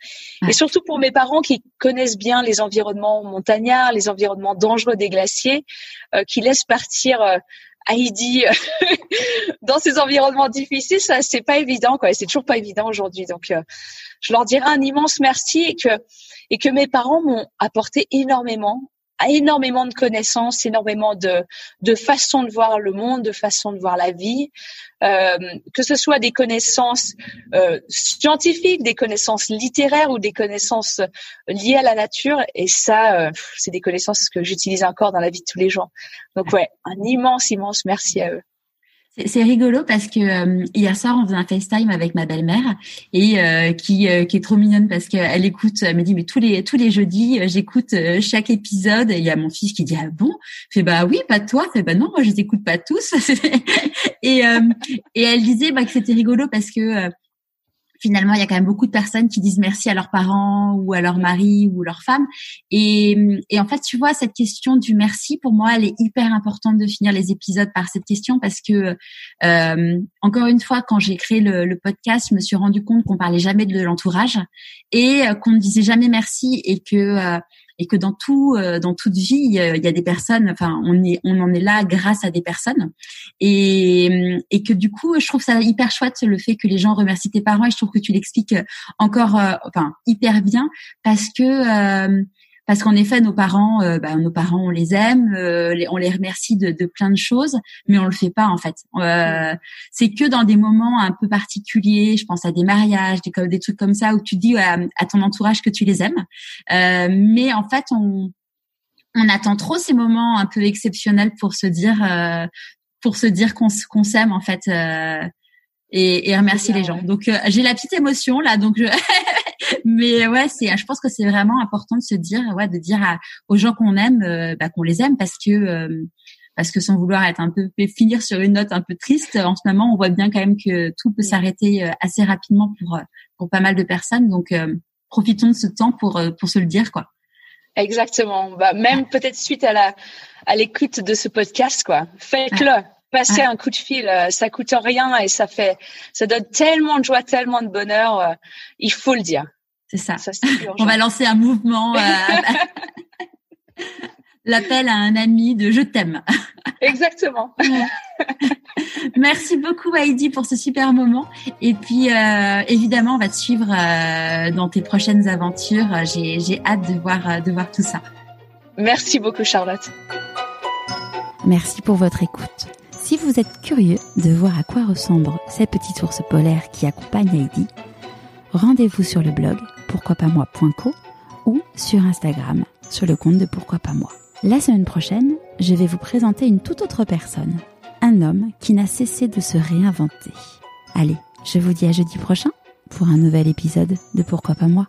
Et surtout pour mes parents qui connaissent bien les environnements montagnards, les environnements dangereux des glaciers, euh, qui laissent partir euh, Heidi dans ces environnements difficiles, ça c'est pas évident, quoi. C'est toujours pas évident aujourd'hui. Donc, je leur dirais un immense merci et que et que mes parents m'ont apporté énormément énormément de connaissances, énormément de, de façons de voir le monde, de façons de voir la vie, euh, que ce soit des connaissances euh, scientifiques, des connaissances littéraires ou des connaissances liées à la nature. Et ça, euh, c'est des connaissances que j'utilise encore dans la vie de tous les jours. Donc ouais, un immense, immense merci à eux. C'est rigolo parce que euh, hier soir on faisait un FaceTime avec ma belle-mère et euh, qui euh, qui est trop mignonne parce qu'elle écoute, elle me dit mais tous les tous les jeudis j'écoute chaque épisode. Et il y a mon fils qui dit ah bon, fait bah oui pas toi, fait bah non moi je les écoute pas tous. Et et elle disait bah que c'était rigolo parce que finalement, il y a quand même beaucoup de personnes qui disent merci à leurs parents ou à leur mari ou leur femme. Et, et en fait, tu vois, cette question du merci, pour moi, elle est hyper importante de finir les épisodes par cette question parce que, euh, encore une fois, quand j'ai créé le, le, podcast, je me suis rendu compte qu'on parlait jamais de l'entourage et qu'on ne disait jamais merci et que euh, et que dans tout euh, dans toute vie il y, a, des personnes enfin on est on en est là grâce à des personnes. Et et que du coup je trouve ça hyper chouette le fait que les gens remercient tes parents. Et je trouve que tu l'expliques encore euh, enfin hyper bien parce que euh, parce qu'en effet, nos parents, euh, bah, nos parents, on les aime, euh, on les remercie de, de, plein de choses, mais on le fait pas en fait. Euh, c'est que dans des moments un peu particuliers, je pense à des mariages, des, des trucs comme ça, où tu dis à, à ton entourage que tu les aimes, mais en fait, on, on attend trop ces moments un peu exceptionnels pour se dire, pour se dire qu'on qu'on s'aime en fait. Et, et, remercier les gens. Donc j'ai la petite émotion là, donc je mais ouais, c'est, je pense que c'est vraiment important de se dire, ouais, de dire aux gens qu'on aime, euh, bah, qu'on les aime parce que euh, parce que sans vouloir être un peu finir sur une note un peu triste, en ce moment, on voit bien quand même que tout peut s'arrêter euh, assez rapidement pour pour pas mal de personnes. Donc profitons de ce temps pour pour se le dire, quoi. Exactement. Bah, même peut-être suite à la à l'écoute de ce podcast, quoi. Faites-le. Passez un coup de fil, ça coûte rien et ça fait, ça donne tellement de joie, tellement de bonheur. il faut le dire. C'est ça. On va lancer un mouvement. Euh, l'appel à un ami de je t'aime. Exactement. Merci beaucoup Heidi pour ce super moment. Et puis euh, évidemment, on va te suivre euh, dans tes prochaines aventures. J'ai hâte de voir, de voir tout ça. Merci beaucoup Charlotte. Merci pour votre écoute. Si vous êtes curieux de voir à quoi ressemblent ces petits ours polaires qui accompagnent Heidi, rendez-vous sur le blog pourquoi pas moi.co ou sur Instagram sur le compte de Pourquoi pas moi. La semaine prochaine, je vais vous présenter une toute autre personne, un homme qui n'a cessé de se réinventer. Allez, je vous dis à jeudi prochain pour un nouvel épisode de Pourquoi pas moi.